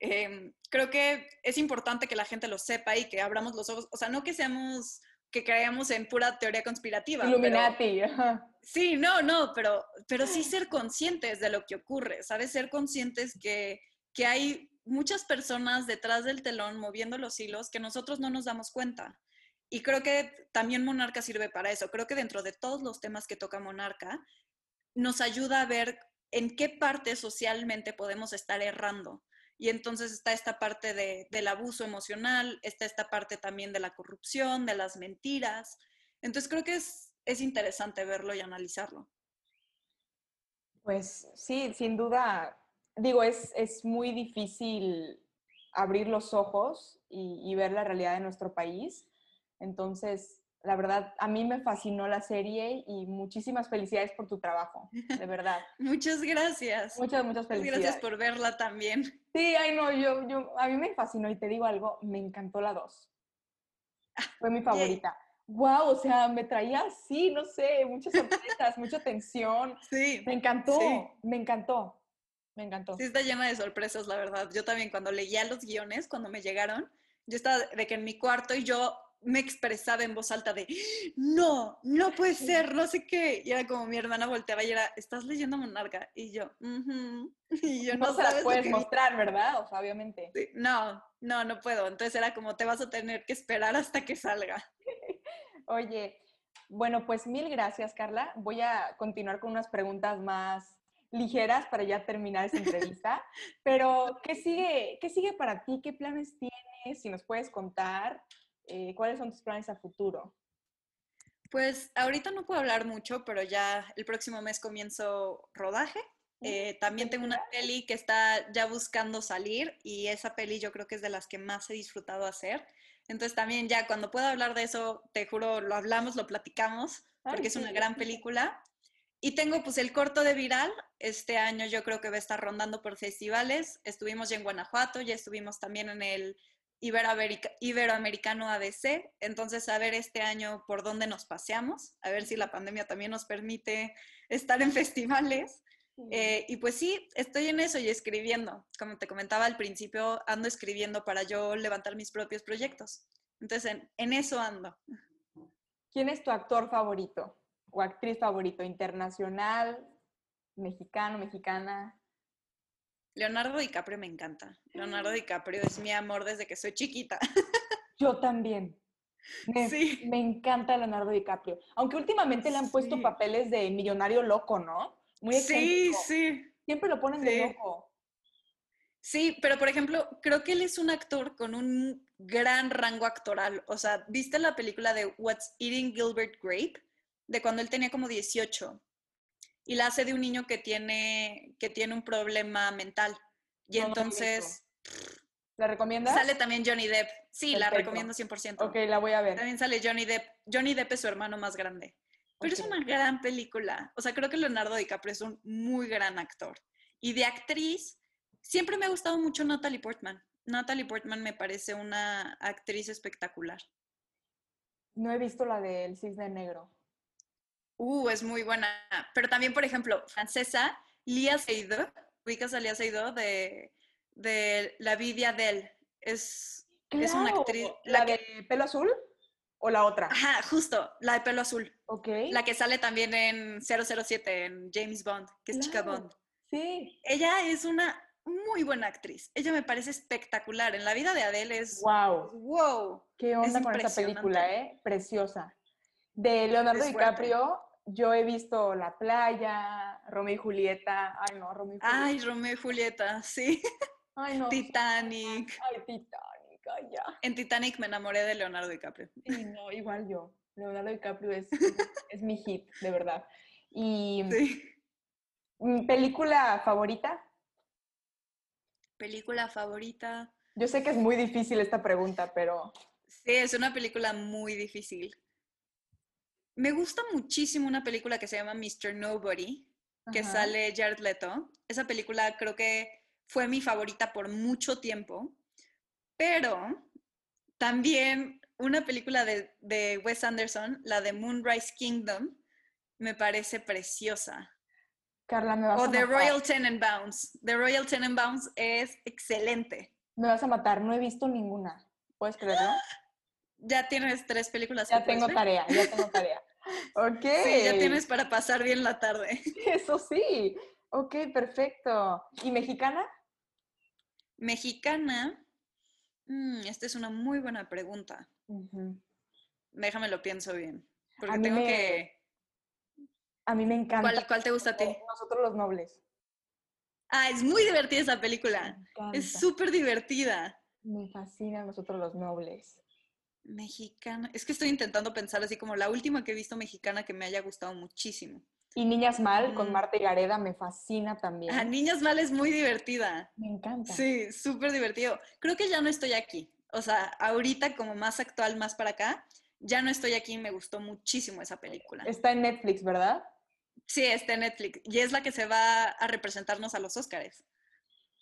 Em, creo que es importante que la gente lo sepa y que abramos los ojos. O sea, no que seamos que creemos en pura teoría conspirativa. Illuminati. sí, no, no, pero, pero sí ser conscientes de lo que ocurre, ¿sabes? Ser conscientes que, que hay muchas personas detrás del telón moviendo los hilos que nosotros no nos damos cuenta. Y creo que también Monarca sirve para eso. Creo que dentro de todos los temas que toca Monarca, nos ayuda a ver en qué parte socialmente podemos estar errando. Y entonces está esta parte del abuso emocional, está esta parte también de la corrupción, de las mentiras. Entonces creo que es, es interesante verlo y analizarlo. Pues sí, sin duda, digo, es, es muy difícil abrir los ojos y, y, ver la realidad de nuestro país. Entonces, la verdad, a mí me fascinó la serie y muchísimas felicidades por tu trabajo, de verdad. muchas gracias. Muchas, muchas felicidades. Gracias por verla también. Sí, ay no, yo, yo, a mí me fascinó y te digo algo, me encantó la 2. Fue mi favorita. Wow, o sea, me traía así, no sé, muchas sorpresas, mucha tensión. Sí. Me encantó, me encantó, me encantó. Sí, está llena de sorpresas, la verdad. Yo también cuando leía los guiones, cuando me llegaron, yo estaba de que en mi cuarto y yo me expresaba en voz alta de, no, no puede ser, no sé qué. Y era como mi hermana volteaba y era, ¿estás leyendo Monarca? Y yo, y yo no, no se la puedes mostrar, ¿verdad? O sea, obviamente. no, no, no puedo. Entonces era como, te vas a tener que esperar hasta que salga. Oye, bueno, pues mil gracias, Carla. Voy a continuar con unas preguntas más ligeras para ya terminar esta entrevista. Pero, ¿qué sigue, ¿qué sigue para ti? ¿Qué planes tienes? Si nos puedes contar. Eh, ¿cuáles son tus planes a futuro? Pues ahorita no puedo hablar mucho, pero ya el próximo mes comienzo rodaje. Eh, también tengo una peli que está ya buscando salir y esa peli yo creo que es de las que más he disfrutado hacer. Entonces también ya cuando pueda hablar de eso, te juro, lo hablamos, lo platicamos, porque es una gran película. Y tengo pues el corto de Viral, este año yo creo que va a estar rondando por festivales. Estuvimos ya en Guanajuato, ya estuvimos también en el Iberoamericano ABC. Entonces, a ver este año por dónde nos paseamos, a ver si la pandemia también nos permite estar en festivales. Eh, y pues sí, estoy en eso y escribiendo. Como te comentaba al principio, ando escribiendo para yo levantar mis propios proyectos. Entonces, en, en eso ando. ¿Quién es tu actor favorito o actriz favorito? ¿Internacional, mexicano, mexicana? Leonardo DiCaprio me encanta. Leonardo DiCaprio es mi amor desde que soy chiquita. Yo también. Me, sí. me encanta Leonardo DiCaprio. Aunque últimamente le han puesto papeles de millonario loco, ¿no? Muy Sí, sí. Siempre lo ponen de loco. Sí, pero por ejemplo, creo que él es un actor con un gran rango actoral. O sea, ¿viste la película de What's Eating Gilbert Grape? De cuando él tenía como 18 y la hace de un niño que tiene, que tiene un problema mental. Y entonces... ¿La recomiendas? Sale también Johnny Depp. Sí, la recomiendo 100%. Ok, la voy a ver. También sale Johnny Depp. Johnny Depp es su hermano más grande. Pero es una gran película. O sea, creo que Leonardo DiCaprio es un muy gran actor. Y de actriz, siempre me ha gustado mucho Natalie Portman. Natalie Portman me parece una actriz espectacular. No he visto la de El Cisne Negro. Uh, es muy buena. Pero también, por ejemplo, francesa, Lia Seydoux, ubicas a Lia Seydoux de, de La Vidia Del. Es, es una actriz. ¿La, de pelo azul o la otra? Ajá, justo, la de pelo azul. Ok. La que sale también en 007, en James Bond, que es Chica Bond. Sí. Ella es una muy buena actriz. Ella me parece espectacular. En la vida de Adele es. ¡Wow! ¡Wow! ¿Qué onda con esa película, eh? Preciosa. De Leonardo DiCaprio, yo he visto La Playa, Romeo y Julieta. Ay, no, Romeo y Julieta. Ay, Romeo y Julieta, sí. Ay, no. Titanic. Ay, Titanic, ay, ya. En Titanic me enamoré de Leonardo DiCaprio. Sí, no, igual yo. Leonardo DiCaprio es, es mi hit, de verdad. Y. Sí. ¿Película favorita? Película favorita. Yo sé que es muy difícil esta pregunta, pero... Sí, es una película muy difícil. Me gusta muchísimo una película que se llama Mr. Nobody, que Ajá. sale Jared Leto. Esa película creo que fue mi favorita por mucho tiempo, pero también una película de, de Wes Anderson, la de Moonrise Kingdom, me parece preciosa. Carla, me vas O a The matar. Royal Tenenbaums. The Royal Tenenbaums es excelente. Me vas a matar, no he visto ninguna. ¿Puedes creerlo? Ya tienes tres películas. Ya que tengo tarea, ya tengo tarea. Ok. Sí, ya tienes para pasar bien la tarde. Eso sí. Ok, perfecto. ¿Y mexicana? Mexicana. mm, esta es una muy buena pregunta. Déjame lo pienso bien. Porque tengo me que. A mí me encanta. ¿Cuál, cuál te gusta a ti? Nosotros los nobles. Ah, es muy divertida esa película. Me Es súper divertida. Me fascina nosotros los nobles. Mexicana. Es que estoy intentando pensar así como la última que he visto mexicana que me haya gustado muchísimo. Y Niñas Mal con Mm. Marta y Gareda me fascina también. Ah, Niñas Mal es muy divertida. Me encanta. Sí, súper divertido. Creo que ya no estoy aquí. O sea, ahorita como más actual, más para acá, ya no estoy aquí. Me gustó muchísimo esa película. Está en Netflix, ¿verdad? Sí, está en Netflix. Y es la que se va a representarnos a los Óscares.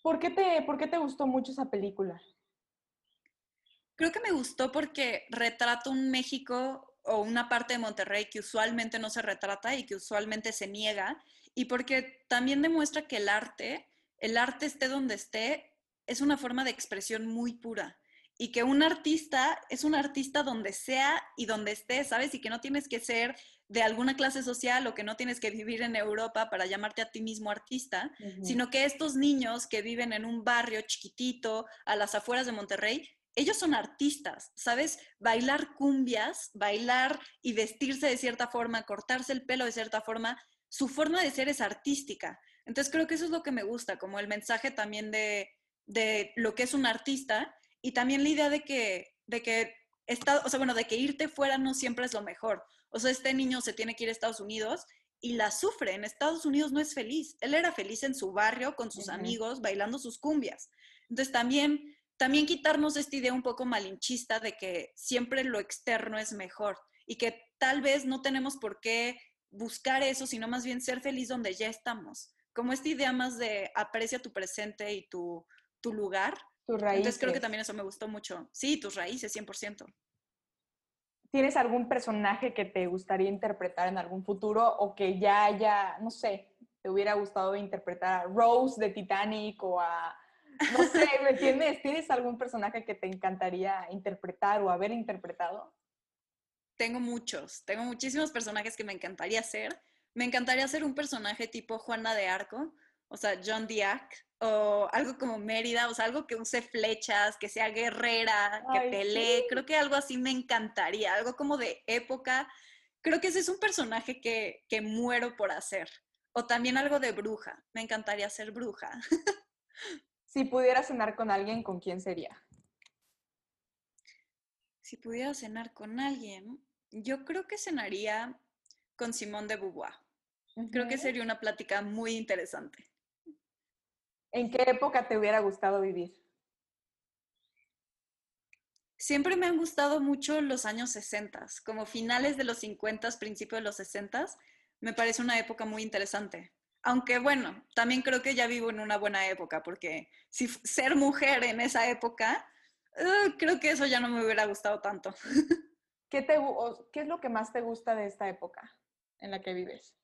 ¿Por qué, te, ¿Por qué te gustó mucho esa película? Creo que me gustó porque retrata un México o una parte de Monterrey que usualmente no se retrata y que usualmente se niega. Y porque también demuestra que el arte, el arte esté donde esté, es una forma de expresión muy pura. Y que un artista es un artista donde sea y donde esté, ¿sabes? Y que no tienes que ser de alguna clase social o que no tienes que vivir en Europa para llamarte a ti mismo artista, sino que estos niños que viven en un barrio chiquitito a las afueras de Monterrey, ellos son artistas, ¿sabes? Bailar cumbias, bailar y vestirse de cierta forma, cortarse el pelo de cierta forma, su forma de ser es artística. Entonces creo que eso es lo que me gusta, como el mensaje también de, de lo que es un artista y también la idea de que, de que está, o sea, bueno, de que irte fuera no siempre es lo mejor. O sea, este niño se tiene que ir a Estados Unidos y la sufre. En Estados Unidos no es feliz. Él era feliz en su barrio con sus amigos bailando sus cumbias. Entonces también también quitarnos esta idea un poco malinchista de que siempre lo externo es mejor y que tal vez no tenemos por qué buscar eso, sino más bien ser feliz donde ya estamos. Como esta idea más de aprecia tu presente y tu, tu lugar. Tus raíces. Entonces creo que también eso me gustó mucho. Sí, tus raíces, 100%. ¿Tienes algún personaje que te gustaría interpretar en algún futuro o que ya haya, no sé, te hubiera gustado interpretar a Rose de Titanic o a, no sé, ¿me entiendes? ¿Tienes algún personaje que te encantaría interpretar o haber interpretado? Tengo muchos, tengo muchísimos personajes que me encantaría ser. Me encantaría ser un personaje tipo Juana de Arco, o sea, John Diak, o algo como Mérida, o sea, algo que use flechas, que sea guerrera, que Ay, pelee. sí. Creo que algo así me encantaría, algo como de época. Creo que ese es un personaje que, que muero por hacer. O también algo de bruja. Me encantaría ser bruja. Si pudieras cenar con alguien, ¿con quién sería? Si pudiera cenar con alguien, yo creo que cenaría con Simón de Beauvoir. Creo que sería una plática muy interesante. ¿En qué época te hubiera gustado vivir? Siempre me han gustado mucho los años 60, como finales de los 50, principios de los 60. Me parece una época muy interesante. Aunque bueno, también creo que ya vivo en una buena época, porque si ser mujer en esa época, creo que eso ya no me hubiera gustado tanto. ¿Qué, te, gu- o- ¿Qué es lo que más te gusta de esta época en la que vives?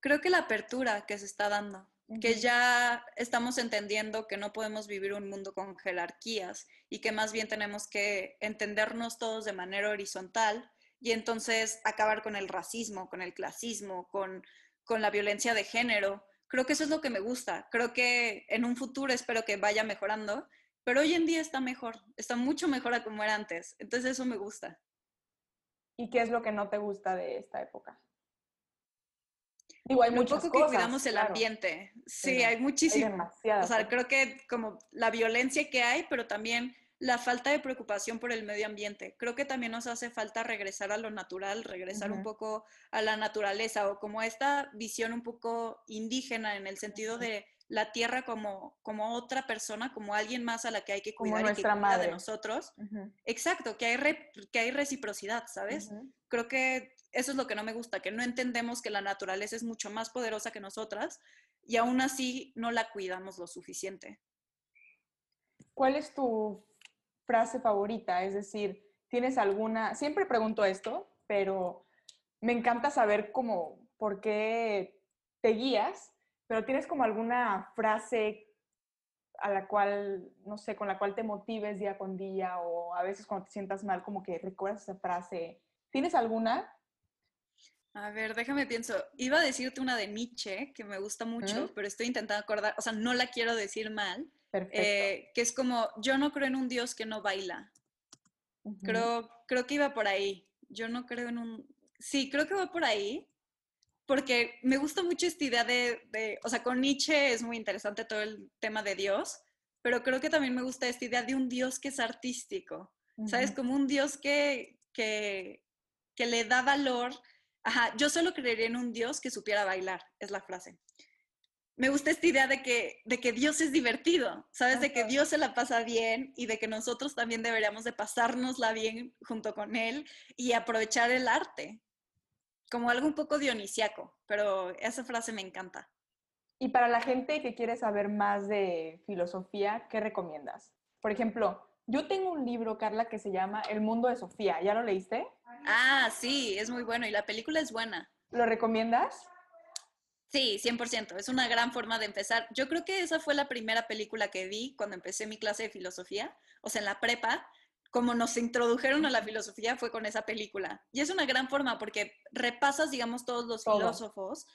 Creo que la apertura que se está dando, que ya estamos entendiendo que no podemos vivir un mundo con jerarquías y que más bien tenemos que entendernos todos de manera horizontal y entonces acabar con el racismo, con el clasismo, con, con la violencia de género. Creo que eso es lo que me gusta. Creo que en un futuro espero que vaya mejorando, pero hoy en día está mejor, está mucho mejor a como era antes. Entonces eso me gusta. ¿Y qué es lo que no te gusta de esta época? Digo, hay muchas poco que cuidamos el ambiente. Sí, hay muchísimo. o sea, creo que como la violencia que hay, pero también la falta de preocupación por el medio ambiente. Creo que también nos hace falta regresar a lo natural, regresar un poco a la naturaleza o como esta visión un poco indígena en el sentido de la tierra como, como otra persona, como alguien más a la que hay que cuidar y que cuida de nosotros. Exacto, que hay, que hay reciprocidad, ¿sabes? Creo que eso es lo que no me gusta, que no entendemos que la naturaleza es mucho más poderosa que nosotras y aún así no la cuidamos lo suficiente. ¿Cuál es tu frase favorita? Es decir, ¿tienes alguna, siempre pregunto esto, pero me encanta saber cómo, por qué te guías, pero tienes como alguna frase a la cual, no sé, con la cual te motives día con día o a veces cuando te sientas mal, como que recuerdas esa frase. ¿Tienes alguna? A ver, déjame pienso. Iba a decirte una de Nietzsche, que me gusta mucho, pero estoy intentando acordar, o sea, no la quiero decir mal. Eh, que es como, yo no creo en un Dios que no baila. creo, creo que iba por ahí. Yo no creo en un... Sí, creo que va por ahí, porque me gusta mucho esta idea de, de, o sea, con Nietzsche es muy interesante todo el tema de Dios, pero creo que también me gusta esta idea de un Dios que es artístico, ¿sabes? Como un Dios que, que, que le da valor Ajá, yo solo creería en un Dios que supiera bailar, es la frase. Me gusta esta idea de que, de que Dios es divertido, ¿sabes? De que Dios se la pasa bien y de que nosotros también deberíamos de pasárnosla bien junto con Él y aprovechar el arte, como algo un poco dionisiaco, pero esa frase me encanta. Y para la gente que quiere saber más de filosofía, ¿qué recomiendas? Por ejemplo, yo tengo un libro, Carla, que se llama El mundo de Sofía. ¿Ya lo leíste? Ah, sí, es muy bueno y la película es buena. ¿Lo recomiendas? Sí, 100%. Es una gran forma de empezar. Yo creo que esa fue la primera película que vi cuando empecé mi clase de filosofía, o sea, en la prepa. Como nos introdujeron a la filosofía fue con esa película. Y es una gran forma porque repasas, digamos, todos los filósofos,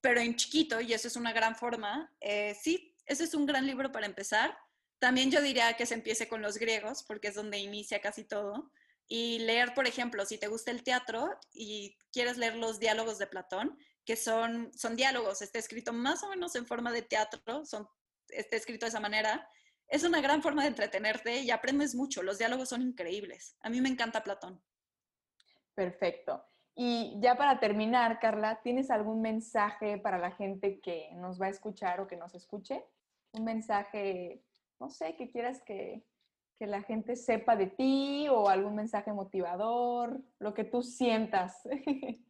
pero en chiquito, y eso es una gran forma. Eh, sí, ese es un gran libro para empezar. También yo diría que se empiece con los griegos, porque es donde inicia casi todo y leer, por ejemplo, si te gusta el teatro y quieres leer los diálogos de Platón, que son, son diálogos, está escrito más o menos en forma de teatro, son, está escrito de esa manera, es una gran forma de entretenerte y aprendes mucho, los diálogos son increíbles. A mí me encanta Platón. Perfecto. Y ya para terminar, Carla, ¿tienes algún mensaje para la gente que nos va a escuchar o que nos escuche? Un mensaje, no sé, que quieras que, que la gente sepa de ti o algún mensaje motivador, lo que tú sientas.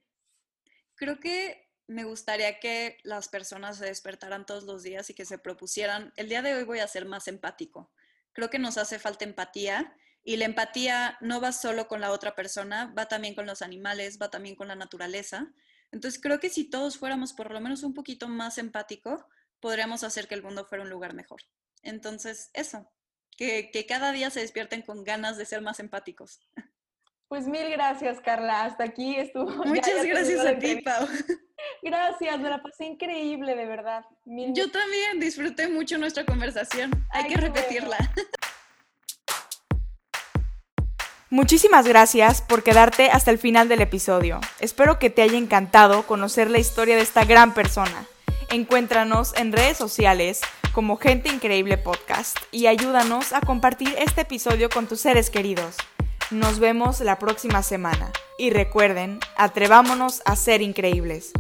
Creo que me gustaría que las personas se despertaran todos los días y que se propusieran, el día de hoy voy a ser más empático. Creo que nos hace falta empatía y la empatía no va solo con la otra persona, va también con los animales, va también con la naturaleza. Entonces creo que si todos fuéramos por lo menos un poquito más empáticos, podríamos hacer que el mundo fuera un lugar mejor. Entonces, eso, que, cada día se despierten con ganas de ser más empáticos. Pues mil gracias, Carla. Hasta aquí estuvo. Muchas gracias a ti, Pau. Gracias, me la pasé increíble, de verdad. Yo también disfruté mucho nuestra conversación. Hay que repetirla. Muchísimas gracias por quedarte hasta el final del episodio. Espero que te haya encantado conocer la historia de esta gran persona. Encuéntranos en redes sociales como Gente Increíble Podcast y ayúdanos a compartir este episodio con tus seres queridos. Nos vemos la próxima semana y recuerden, atrevámonos a ser increíbles.